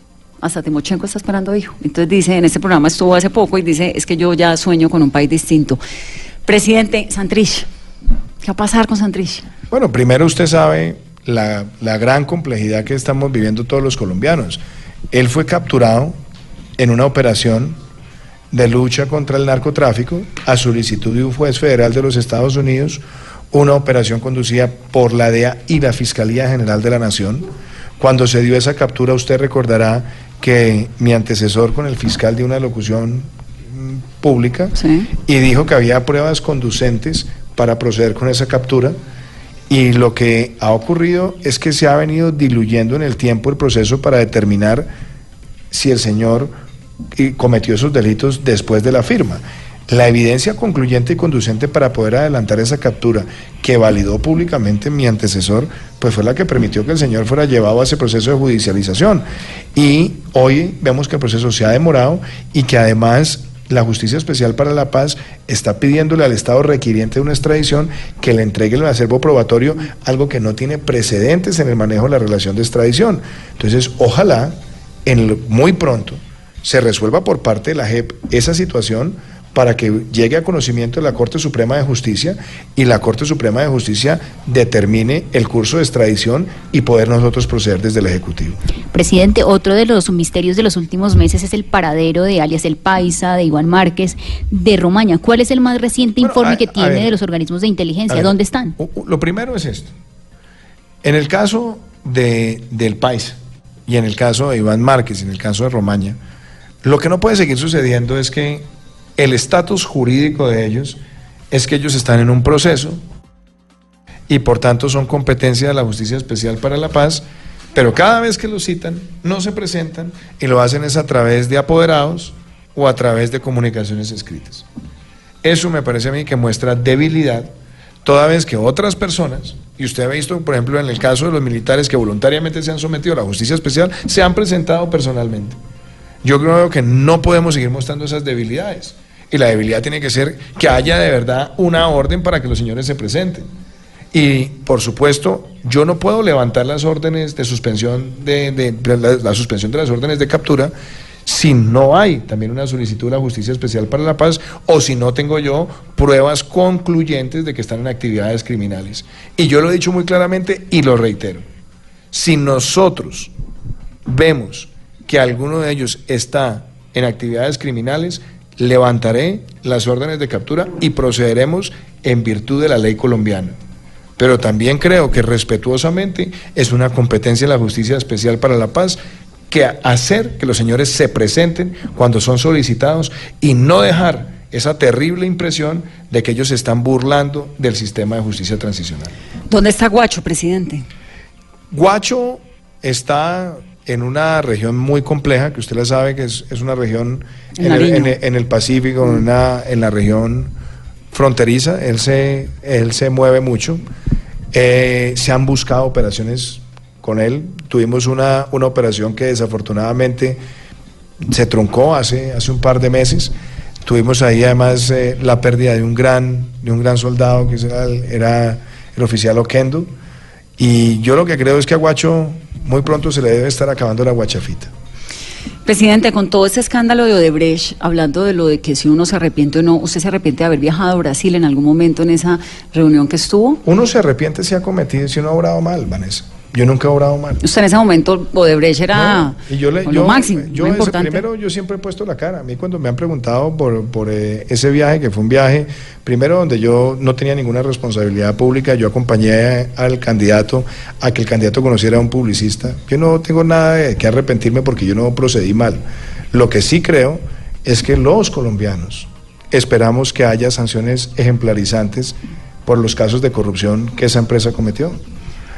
[SPEAKER 3] hasta Timochenko está esperando hijo. Entonces dice, en este programa estuvo hace poco y dice, es que yo ya sueño con un país distinto. Presidente Santrich, ¿qué va a pasar con Santrich?
[SPEAKER 4] Bueno, primero usted sabe la, la gran complejidad que estamos viviendo todos los colombianos. Él fue capturado en una operación de lucha contra el narcotráfico a solicitud de un juez federal de los Estados Unidos, una operación conducida por la DEA y la Fiscalía General de la Nación. Cuando se dio esa captura, usted recordará que mi antecesor con el fiscal dio una locución mm, pública
[SPEAKER 3] Sí.
[SPEAKER 4] y dijo que había pruebas conducentes para proceder con esa captura. Y lo que ha ocurrido es que se ha venido diluyendo en el tiempo el proceso para determinar si el señor eh, cometió esos delitos después de la firma. La evidencia concluyente y conducente para poder adelantar esa captura que validó públicamente mi antecesor, pues fue la que permitió que el señor fuera llevado a ese proceso de judicialización. Y hoy vemos que el proceso se ha demorado y que además la Justicia Especial para la Paz está pidiéndole al Estado requiriente de una extradición que le entregue el acervo probatorio, algo que no tiene precedentes en el manejo de la relación de extradición. Entonces, ojalá en muy pronto se resuelva por parte de la JEP esa situación para que llegue a conocimiento de la Corte Suprema de Justicia y la Corte Suprema de Justicia determine el curso de extradición y poder nosotros proceder desde el Ejecutivo.
[SPEAKER 5] Presidente, otro de los misterios de los últimos meses es el paradero de alias El Paisa, de Iván Márquez, de Romaña. ¿Cuál es el más reciente
[SPEAKER 4] Bueno,
[SPEAKER 5] informe
[SPEAKER 4] a-
[SPEAKER 5] que tiene
[SPEAKER 4] ver.
[SPEAKER 5] de los organismos de inteligencia?
[SPEAKER 4] Ver,
[SPEAKER 5] ¿Dónde están?
[SPEAKER 4] Lo primero es esto. En el caso de, del país y en el caso de Iván Márquez y en el caso de Romaña, lo que no puede seguir sucediendo es que el estatus jurídico de ellos es que ellos están en un proceso y por tanto son competencia de la Justicia Especial para la Paz, pero cada vez que los citan no se presentan y lo hacen es a través de apoderados o a través de comunicaciones escritas. Eso me parece a mí que muestra debilidad, toda vez que otras personas, y usted ha visto, por ejemplo, en el caso de los militares que voluntariamente se han sometido a la justicia especial, se han presentado personalmente. Yo creo que no podemos seguir mostrando esas debilidades. Y la debilidad tiene que ser que haya de verdad una orden para que los señores se presenten. Y por supuesto, yo no puedo levantar las órdenes de suspensión de, la suspensión de las órdenes de captura si no hay también una solicitud de la Justicia Especial para la Paz o si no tengo yo pruebas concluyentes de que están en actividades criminales. Y yo lo he dicho muy claramente y lo reitero. Si nosotros vemos que alguno de ellos está en actividades criminales, levantaré las órdenes de captura y procederemos en virtud de la ley colombiana. Pero también creo que respetuosamente es una competencia de la Justicia Especial para la Paz que hacer que los señores se presenten cuando son solicitados y no dejar esa terrible impresión de que ellos se están burlando del sistema de justicia transicional.
[SPEAKER 3] ¿Dónde está Guacho, presidente?
[SPEAKER 4] Guacho está en una región muy compleja, que usted la sabe que es, es una región
[SPEAKER 3] En
[SPEAKER 4] el, en en el Pacífico, en, una- en la región fronteriza. Él se, él se mueve mucho. Eh, se han buscado operaciones con él. Tuvimos una, una operación que desafortunadamente se truncó hace, hace un par de meses. Tuvimos ahí además eh, la pérdida de un gran, de un gran soldado que era el, era el oficial Oquendo. Y yo lo que creo es que a Guacho muy pronto se le debe estar acabando la guachafita.
[SPEAKER 3] Presidente, con todo este escándalo de Odebrecht, hablando de lo de que si uno se arrepiente o no, ¿usted se arrepiente de haber viajado a Brasil en algún momento en esa reunión que estuvo?
[SPEAKER 4] Uno se arrepiente si ha cometido, si no ha obrado mal, Vanessa. Yo nunca he obrado mal.
[SPEAKER 3] Usted en ese momento, Odebrecht era
[SPEAKER 4] No, y yo le,
[SPEAKER 3] lo máximo,
[SPEAKER 4] yo ese- primero yo siempre he puesto la cara. A mí cuando me han preguntado por, por eh, ese viaje, que fue un viaje, primero donde yo no tenía ninguna responsabilidad pública, yo acompañé al candidato a que el candidato conociera a un publicista. Yo no tengo nada de que arrepentirme porque yo no procedí mal. Lo que sí creo es que los colombianos esperamos que haya sanciones ejemplarizantes por los casos de corrupción que esa empresa cometió.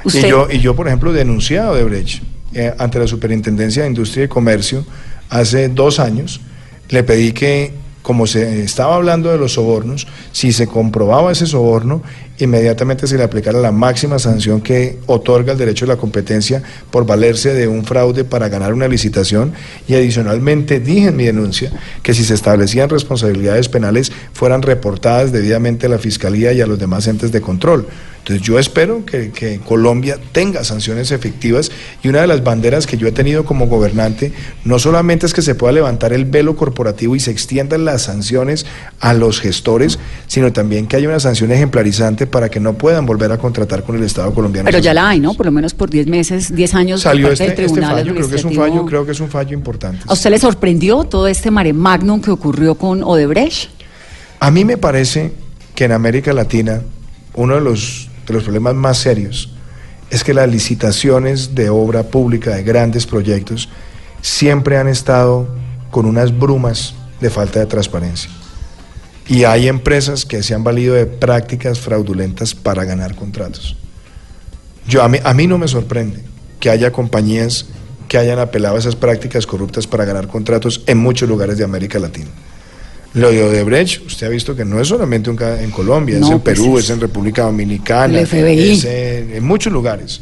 [SPEAKER 3] Usted-
[SPEAKER 4] Y yo, y yo, por ejemplo, denuncié a Odebrecht eh, ante la Superintendencia de Industria y Comercio hace dos años. Le pedí que, como se estaba hablando de los sobornos, si se comprobaba ese soborno, inmediatamente se le aplicara la máxima sanción que otorga el derecho a la competencia por valerse de un fraude para ganar una licitación y adicionalmente dije en mi denuncia que si se establecían responsabilidades penales fueran reportadas debidamente a la Fiscalía y a los demás entes de control. Entonces yo espero que, que, Colombia tenga sanciones efectivas y una de las banderas que yo he tenido como gobernante no solamente es que se pueda levantar el velo corporativo y se extiendan las sanciones a los gestores, sino también que haya una sanción ejemplarizante para que no puedan volver a contratar con el Estado colombiano.
[SPEAKER 3] Pero ya la hay, ¿no? Por lo menos por 10 meses, 10 años.
[SPEAKER 4] Salió este, este, fallo, creo que es un fallo, creo que es un fallo importante.
[SPEAKER 3] ¿A usted le sorprendió todo este mare magnum que ocurrió con Odebrecht?
[SPEAKER 4] A mí me parece que en América Latina uno de los de los problemas más serios es que las licitaciones de obra pública de grandes proyectos siempre han estado con unas brumas de falta de transparencia. Y hay empresas que se han valido de prácticas fraudulentas para ganar contratos. Yo, a, mí, a mí no me sorprende que haya compañías que hayan apelado a esas prácticas corruptas para ganar contratos en muchos lugares de América Latina. Lo de Odebrecht, usted ha visto que no es solamente en Colombia, es en pues Perú, es en República Dominicana, es en, en muchos lugares.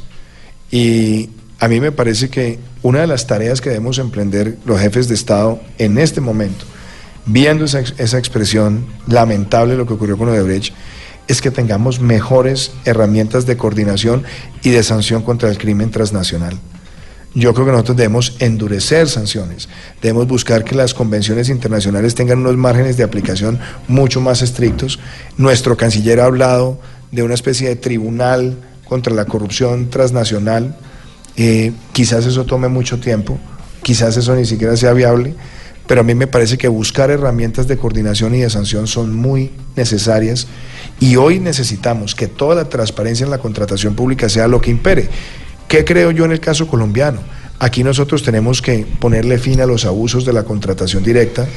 [SPEAKER 4] Y a mí me parece que una de las tareas que debemos emprender los jefes de Estado en este momento, viendo esa, esa expresión lamentable lo que ocurrió con Odebrecht, es que tengamos mejores herramientas de coordinación y de sanción contra el crimen transnacional. Yo creo que nosotros debemos endurecer sanciones, debemos buscar que las convenciones internacionales tengan unos márgenes de aplicación mucho más estrictos. Nuestro canciller ha hablado de una especie de tribunal contra la corrupción transnacional. Eh, quizás eso tome mucho tiempo, quizás eso ni siquiera sea viable, pero a mí me parece que buscar herramientas de coordinación y de sanción son muy necesarias y hoy necesitamos que toda la transparencia en la contratación pública sea lo que impere. ¿Qué creo yo en el caso colombiano? Aquí nosotros tenemos que ponerle fin a los abusos de la contratación directa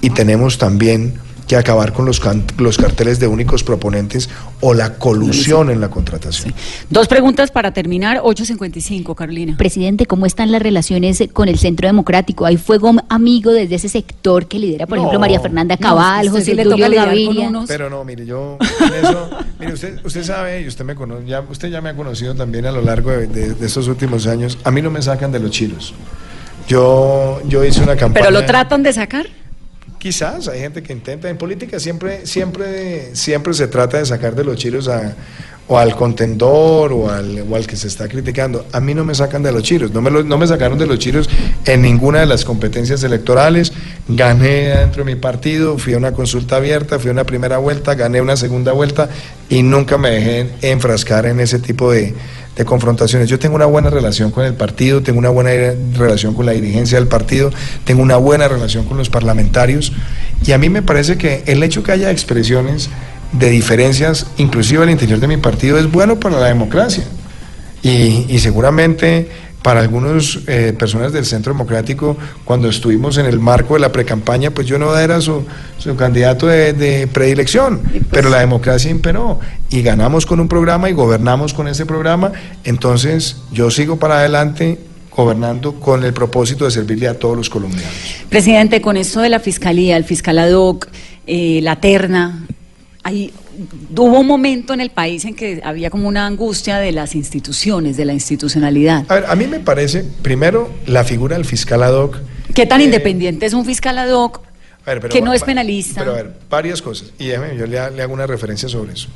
[SPEAKER 4] y tenemos también que acabar con los, los carteles de únicos proponentes o la colusión en la contratación.
[SPEAKER 3] Dos preguntas para terminar, 8.55, Carolina.
[SPEAKER 5] Presidente, ¿cómo están las relaciones con el Centro Democrático? ¿Hay fuego amigo desde ese sector que lidera, por ejemplo, María Fernanda Cabal, José le Tulio Gaviria?
[SPEAKER 4] Pero no, mire, yo eso, mire, usted, usted sabe y usted me conoce, ya, usted ya me ha conocido también a lo largo de, de estos últimos años, a mí no me sacan de los chiros. Yo, yo hice una campaña...
[SPEAKER 3] ¿Pero lo tratan de sacar?
[SPEAKER 4] Quizás hay gente que intenta. En política siempre, siempre, siempre se trata de sacar de los chiros a, o al contendor o al, o al, que se está criticando. A mí no me sacan de los chiros, no me, no me sacaron de los chiros en ninguna de las competencias electorales. Gané dentro de mi partido, fui a una consulta abierta, fui a una primera vuelta, gané una segunda vuelta y nunca me dejé enfrascar en ese tipo de, de confrontaciones. Yo tengo una buena relación con el partido, tengo una buena relación con la dirigencia del partido, tengo una buena relación con los parlamentarios y a mí me parece que el hecho que haya expresiones de diferencias, inclusive al interior de mi partido, es bueno para la democracia. Y, y seguramente para algunas eh, personas del Centro Democrático, cuando estuvimos en el marco de la precampaña, pues yo no era su, su candidato de, predilección, pues pero la democracia imperó y ganamos con un programa y gobernamos con ese programa, entonces yo sigo para adelante gobernando con el propósito de servirle a todos los colombianos.
[SPEAKER 3] Presidente, con esto de la Fiscalía, el fiscal ad hoc, eh, la terna, hay hubo un momento en el país en que había como una angustia de las instituciones, de la institucionalidad.
[SPEAKER 4] A ver, a mí me parece, primero, la figura del fiscal ad hoc.
[SPEAKER 3] ¿Qué tan eh, independiente es un fiscal ad hoc que no es penalista?
[SPEAKER 4] Pero a ver, varias cosas. Y déjeme, yo le, hago una referencia sobre eso.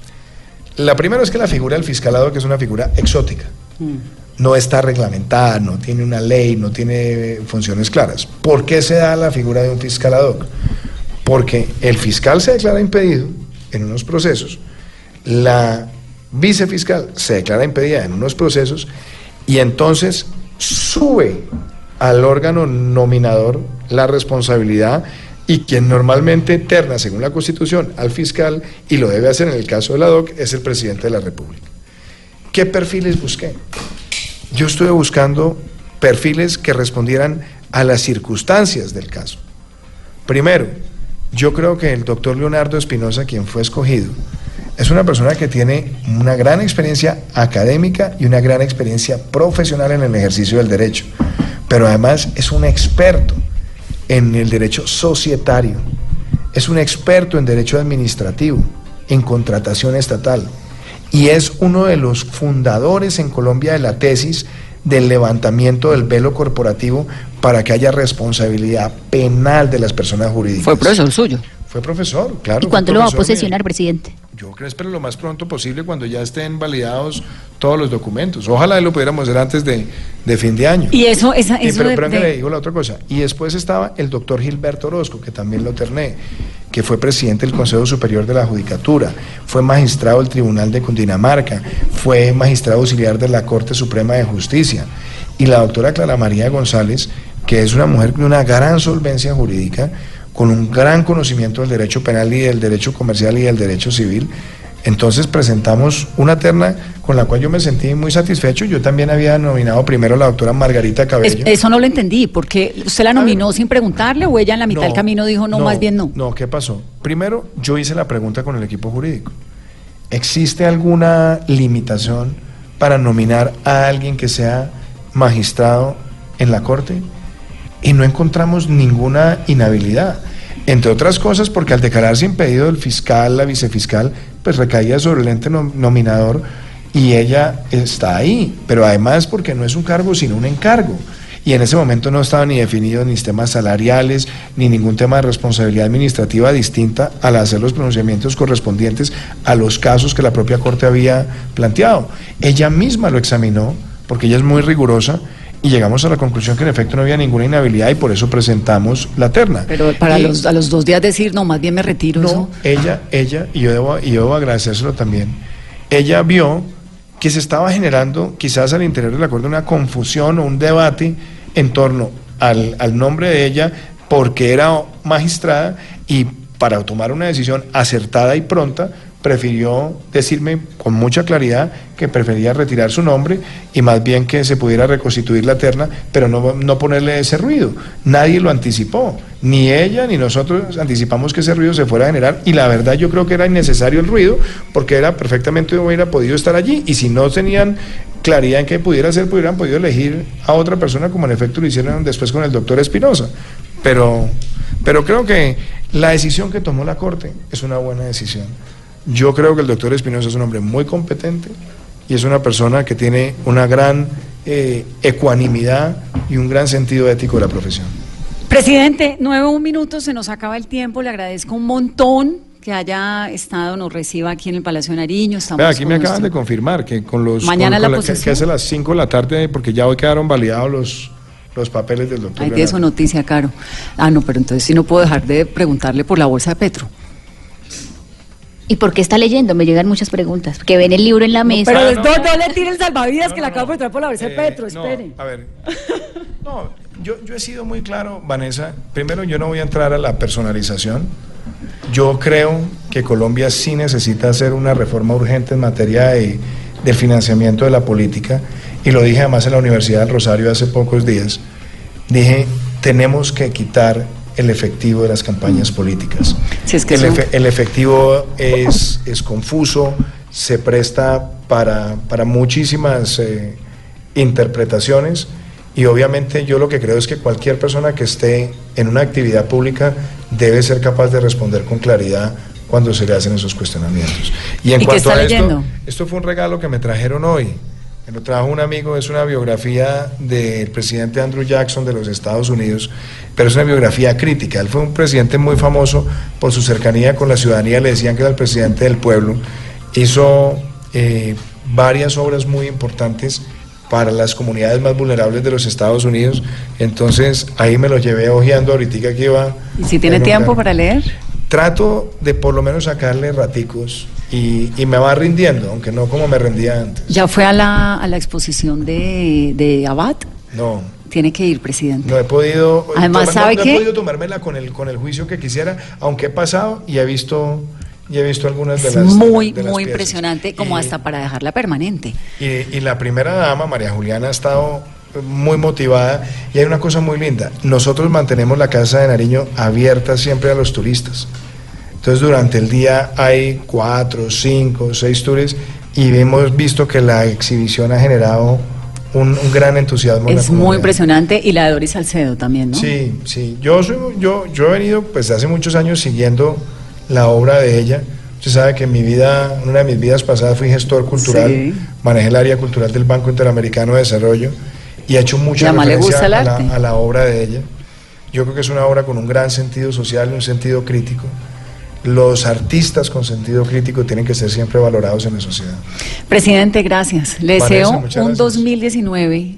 [SPEAKER 4] La primera es que la figura del fiscal ad hoc es una figura exótica. Mm. No está reglamentada, no tiene una ley, no tiene funciones claras. ¿Por qué se da la figura de un fiscal ad hoc? Porque el fiscal se declara impedido en unos procesos, la vicefiscal se declara impedida en unos procesos y entonces sube al órgano nominador la responsabilidad y quien normalmente terna, según la Constitución, al fiscal y lo debe hacer en el caso de la DOC es el presidente de la República. ¿Qué perfiles busqué? Yo estuve buscando perfiles que respondieran a las circunstancias del caso. Primero, yo creo que el doctor Leonardo Espinosa, quien fue escogido, es una persona que tiene una gran experiencia académica y una gran experiencia profesional en el ejercicio del derecho, pero además es un experto en el derecho societario, es un experto en derecho administrativo, en contratación estatal, y es uno de los fundadores en Colombia de la tesis del levantamiento del velo corporativo para que haya responsabilidad penal de las personas jurídicas.
[SPEAKER 3] Fue profesor suyo.
[SPEAKER 4] Fue profesor, claro.
[SPEAKER 5] ¿Y cuándo lo va a
[SPEAKER 4] mío.
[SPEAKER 5] posesionar, presidente?
[SPEAKER 4] Yo creo que espero lo más pronto posible cuando ya estén validados todos los documentos. Ojalá lo pudiéramos hacer antes de, de fin de año.
[SPEAKER 3] Y eso, esa,
[SPEAKER 4] Y
[SPEAKER 3] eso
[SPEAKER 4] pero,
[SPEAKER 3] de-
[SPEAKER 4] pero
[SPEAKER 3] de-
[SPEAKER 4] le digo la otra cosa. Y después estaba el doctor Gilberto Orozco, que también lo terné, que fue presidente del Consejo Superior de la Judicatura, fue magistrado del Tribunal de Cundinamarca, fue magistrado auxiliar de la Corte Suprema de Justicia. Y la doctora Clara María González, que es una mujer de una gran solvencia jurídica, con un gran conocimiento del derecho penal y del derecho comercial y del derecho civil. Entonces presentamos una terna con la cual yo me sentí muy satisfecho. Yo también había nominado primero a la doctora Margarita
[SPEAKER 3] es-
[SPEAKER 4] Cabello.
[SPEAKER 3] eso no lo entendí, porque usted la nominó sin preguntarle o ella en la mitad del camino dijo no, más bien no.
[SPEAKER 4] No, ¿qué pasó? Primero, yo hice la pregunta con el equipo jurídico. ¿Existe alguna limitación para nominar a alguien que sea magistrado en la Corte? Y no encontramos ninguna inhabilidad. Entre otras cosas, porque al declararse impedido el fiscal, la vicefiscal, pues recaía sobre el ente nom- nominador y ella está ahí. Pero además porque no es un cargo, sino un encargo. Y en ese momento no estaban ni definidos ni temas salariales, ni ningún tema de responsabilidad administrativa distinta al hacer los pronunciamientos correspondientes a los casos que la propia Corte había planteado. Ella misma lo examinó, porque ella es muy rigurosa, y llegamos a la conclusión que en efecto no había ninguna inhabilidad y por eso presentamos la terna.
[SPEAKER 3] Pero para
[SPEAKER 4] Y-
[SPEAKER 3] los, a los dos días decir no, más bien me retiro.
[SPEAKER 4] no,
[SPEAKER 3] eso.
[SPEAKER 4] ella, ella, y yo debo, y yo debo agradecérselo también, ella vio que se estaba generando quizás al interior del acuerdo una confusión o un debate en torno al, al nombre de ella porque era magistrada y para tomar una decisión acertada y pronta prefirió decirme con mucha claridad que prefería retirar su nombre y más bien que se pudiera reconstituir la terna, pero no, no ponerle ese ruido. Nadie lo anticipó, ni ella ni nosotros anticipamos que ese ruido se fuera a generar y la verdad yo creo que era innecesario el ruido porque era perfectamente hubiera podido estar allí y si no tenían claridad en qué pudiera ser, hubieran podido elegir a otra persona como en efecto lo hicieron después con el doctor Espinosa. Pero, pero creo que la decisión que tomó la Corte es una buena decisión. Yo creo que el doctor Espinosa es un hombre muy competente y es una persona que tiene una gran eh, ecuanimidad y un gran sentido ético de la profesión.
[SPEAKER 3] Presidente, nueve un minutos, se nos acaba el tiempo, le agradezco un montón que haya estado, nos reciba aquí en el Palacio de Nariño. Estamos
[SPEAKER 4] Vea, aquí me acaban de confirmar que con los...
[SPEAKER 3] Mañana
[SPEAKER 4] con-
[SPEAKER 3] la
[SPEAKER 4] con que-. Que hace las 5 de la tarde porque ya hoy quedaron validados los, los papeles del doctor.
[SPEAKER 3] Ahí su
[SPEAKER 4] Leonardo.
[SPEAKER 3] noticia, Caro. Ah, no, pero entonces sí no puedo dejar de preguntarle por la bolsa de Petro.
[SPEAKER 5] ¿Y por qué está leyendo? Me llegan muchas preguntas. Que ven el libro en la mesa.
[SPEAKER 3] Pero
[SPEAKER 4] no,
[SPEAKER 3] no,
[SPEAKER 4] no.
[SPEAKER 3] no le tire el salvavidas
[SPEAKER 4] No,
[SPEAKER 3] que
[SPEAKER 4] no,
[SPEAKER 3] le acabo
[SPEAKER 4] no.
[SPEAKER 3] de traer por la de
[SPEAKER 4] Eh,
[SPEAKER 3] Petro,
[SPEAKER 4] no,
[SPEAKER 3] espere.
[SPEAKER 4] a ver. No, yo, yo he sido muy claro, Vanessa. Primero, yo no voy a entrar a la personalización. Yo creo que Colombia sí necesita hacer una reforma urgente en materia de, del financiamiento de la política. Y lo dije además en la Universidad del Rosario hace pocos días. Dije, tenemos que quitar el efectivo de las campañas políticas.
[SPEAKER 3] Si es que
[SPEAKER 4] el, efe- el efectivo es, es confuso, se presta para, para muchísimas eh, interpretaciones y obviamente yo lo que creo es que cualquier persona que esté en una actividad pública debe ser capaz de responder con claridad cuando se le hacen esos cuestionamientos. Y en
[SPEAKER 3] ¿Y
[SPEAKER 4] cuanto a esto,
[SPEAKER 3] leyendo?
[SPEAKER 4] esto fue un regalo que me trajeron hoy. Me lo trajo un amigo, es una biografía del presidente Andrew Jackson de los Estados Unidos, pero es una biografía crítica. Él fue un presidente muy famoso por su cercanía con la ciudadanía, le decían que era el presidente del pueblo. Hizo eh, varias obras muy importantes para las comunidades más vulnerables de los Estados Unidos. Entonces ahí me lo llevé ojeando ahorita que iba.
[SPEAKER 3] ¿Y si tiene tiempo para leer?
[SPEAKER 4] Trato de por lo menos sacarle raticos y, y me va rindiendo, aunque no como me rendía antes.
[SPEAKER 3] ¿Ya fue a la, a la exposición de, de Abad?
[SPEAKER 4] No,
[SPEAKER 3] Tiene que ir, presidente.
[SPEAKER 4] no he podido.
[SPEAKER 3] Además,
[SPEAKER 4] no-
[SPEAKER 3] ¿sabe
[SPEAKER 4] no,
[SPEAKER 3] qué?
[SPEAKER 4] he podido tomármela con el, con el juicio que quisiera, aunque he pasado y he visto, y he visto algunas de
[SPEAKER 3] Es
[SPEAKER 4] las.
[SPEAKER 3] muy,
[SPEAKER 4] las- de las
[SPEAKER 3] muy
[SPEAKER 4] piezas.
[SPEAKER 3] impresionante, como
[SPEAKER 4] Y-
[SPEAKER 3] hasta para dejarla permanente.
[SPEAKER 4] Y, y la primera dama, María Juliana, ha estado muy motivada y hay una cosa muy linda. Nosotros mantenemos la Casa de Nariño abierta siempre a los turistas. Entonces durante el día hay cuatro, cinco, seis tours y hemos visto que la exhibición ha generado un, un gran entusiasmo. en la
[SPEAKER 3] Es muy impresionante. Y la de Doris Salcedo también, ¿no?
[SPEAKER 4] Sí, sí. Yo, soy, yo, yo he venido pues hace muchos años siguiendo la obra de ella Usted sabe que en mi vida, en una de mis vidas pasadas fui gestor cultural,
[SPEAKER 3] Sí.
[SPEAKER 4] manejé el área cultural del Banco Interamericano de Desarrollo y he hecho mucha referencia a la, a la obra de ella. Yo creo que es una obra con un gran sentido social y un sentido crítico. Los artistas con sentido crítico tienen que ser siempre valorados en la sociedad.
[SPEAKER 3] Presidente, gracias. Le deseo un
[SPEAKER 4] gracias.
[SPEAKER 3] 2019,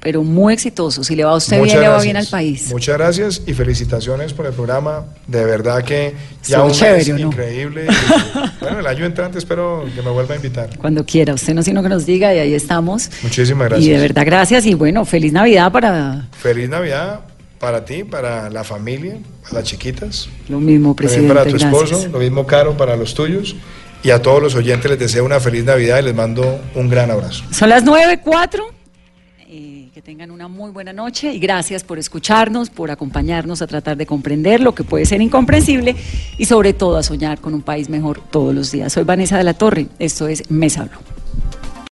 [SPEAKER 3] pero muy exitoso. Si le va a usted
[SPEAKER 4] Muchas
[SPEAKER 3] bien, le va bien al país.
[SPEAKER 4] Muchas gracias y felicitaciones por el programa. De verdad que ya un mes
[SPEAKER 3] chévere, ¿o no?
[SPEAKER 4] increíble. Y, bueno, el año entrante espero que me vuelva a invitar.
[SPEAKER 3] Cuando quiera, usted no sino que nos diga y ahí estamos.
[SPEAKER 4] Muchísimas gracias.
[SPEAKER 3] Y de verdad, gracias y bueno, feliz Navidad para
[SPEAKER 4] Feliz Navidad para ti, para la familia, para las chiquitas,
[SPEAKER 3] lo mismo,
[SPEAKER 4] también
[SPEAKER 3] presidente.
[SPEAKER 4] para tu
[SPEAKER 3] gracias.
[SPEAKER 4] esposo, lo mismo caro para los tuyos. Y a todos los oyentes les deseo una feliz Navidad y les mando un gran abrazo.
[SPEAKER 3] Son las 9.04. Eh, que tengan una muy buena noche y gracias por escucharnos, por acompañarnos a tratar de comprender lo que puede ser incomprensible y sobre todo a soñar con un país mejor todos los días. Soy Vanessa de la Torre, esto es Mesa Blue.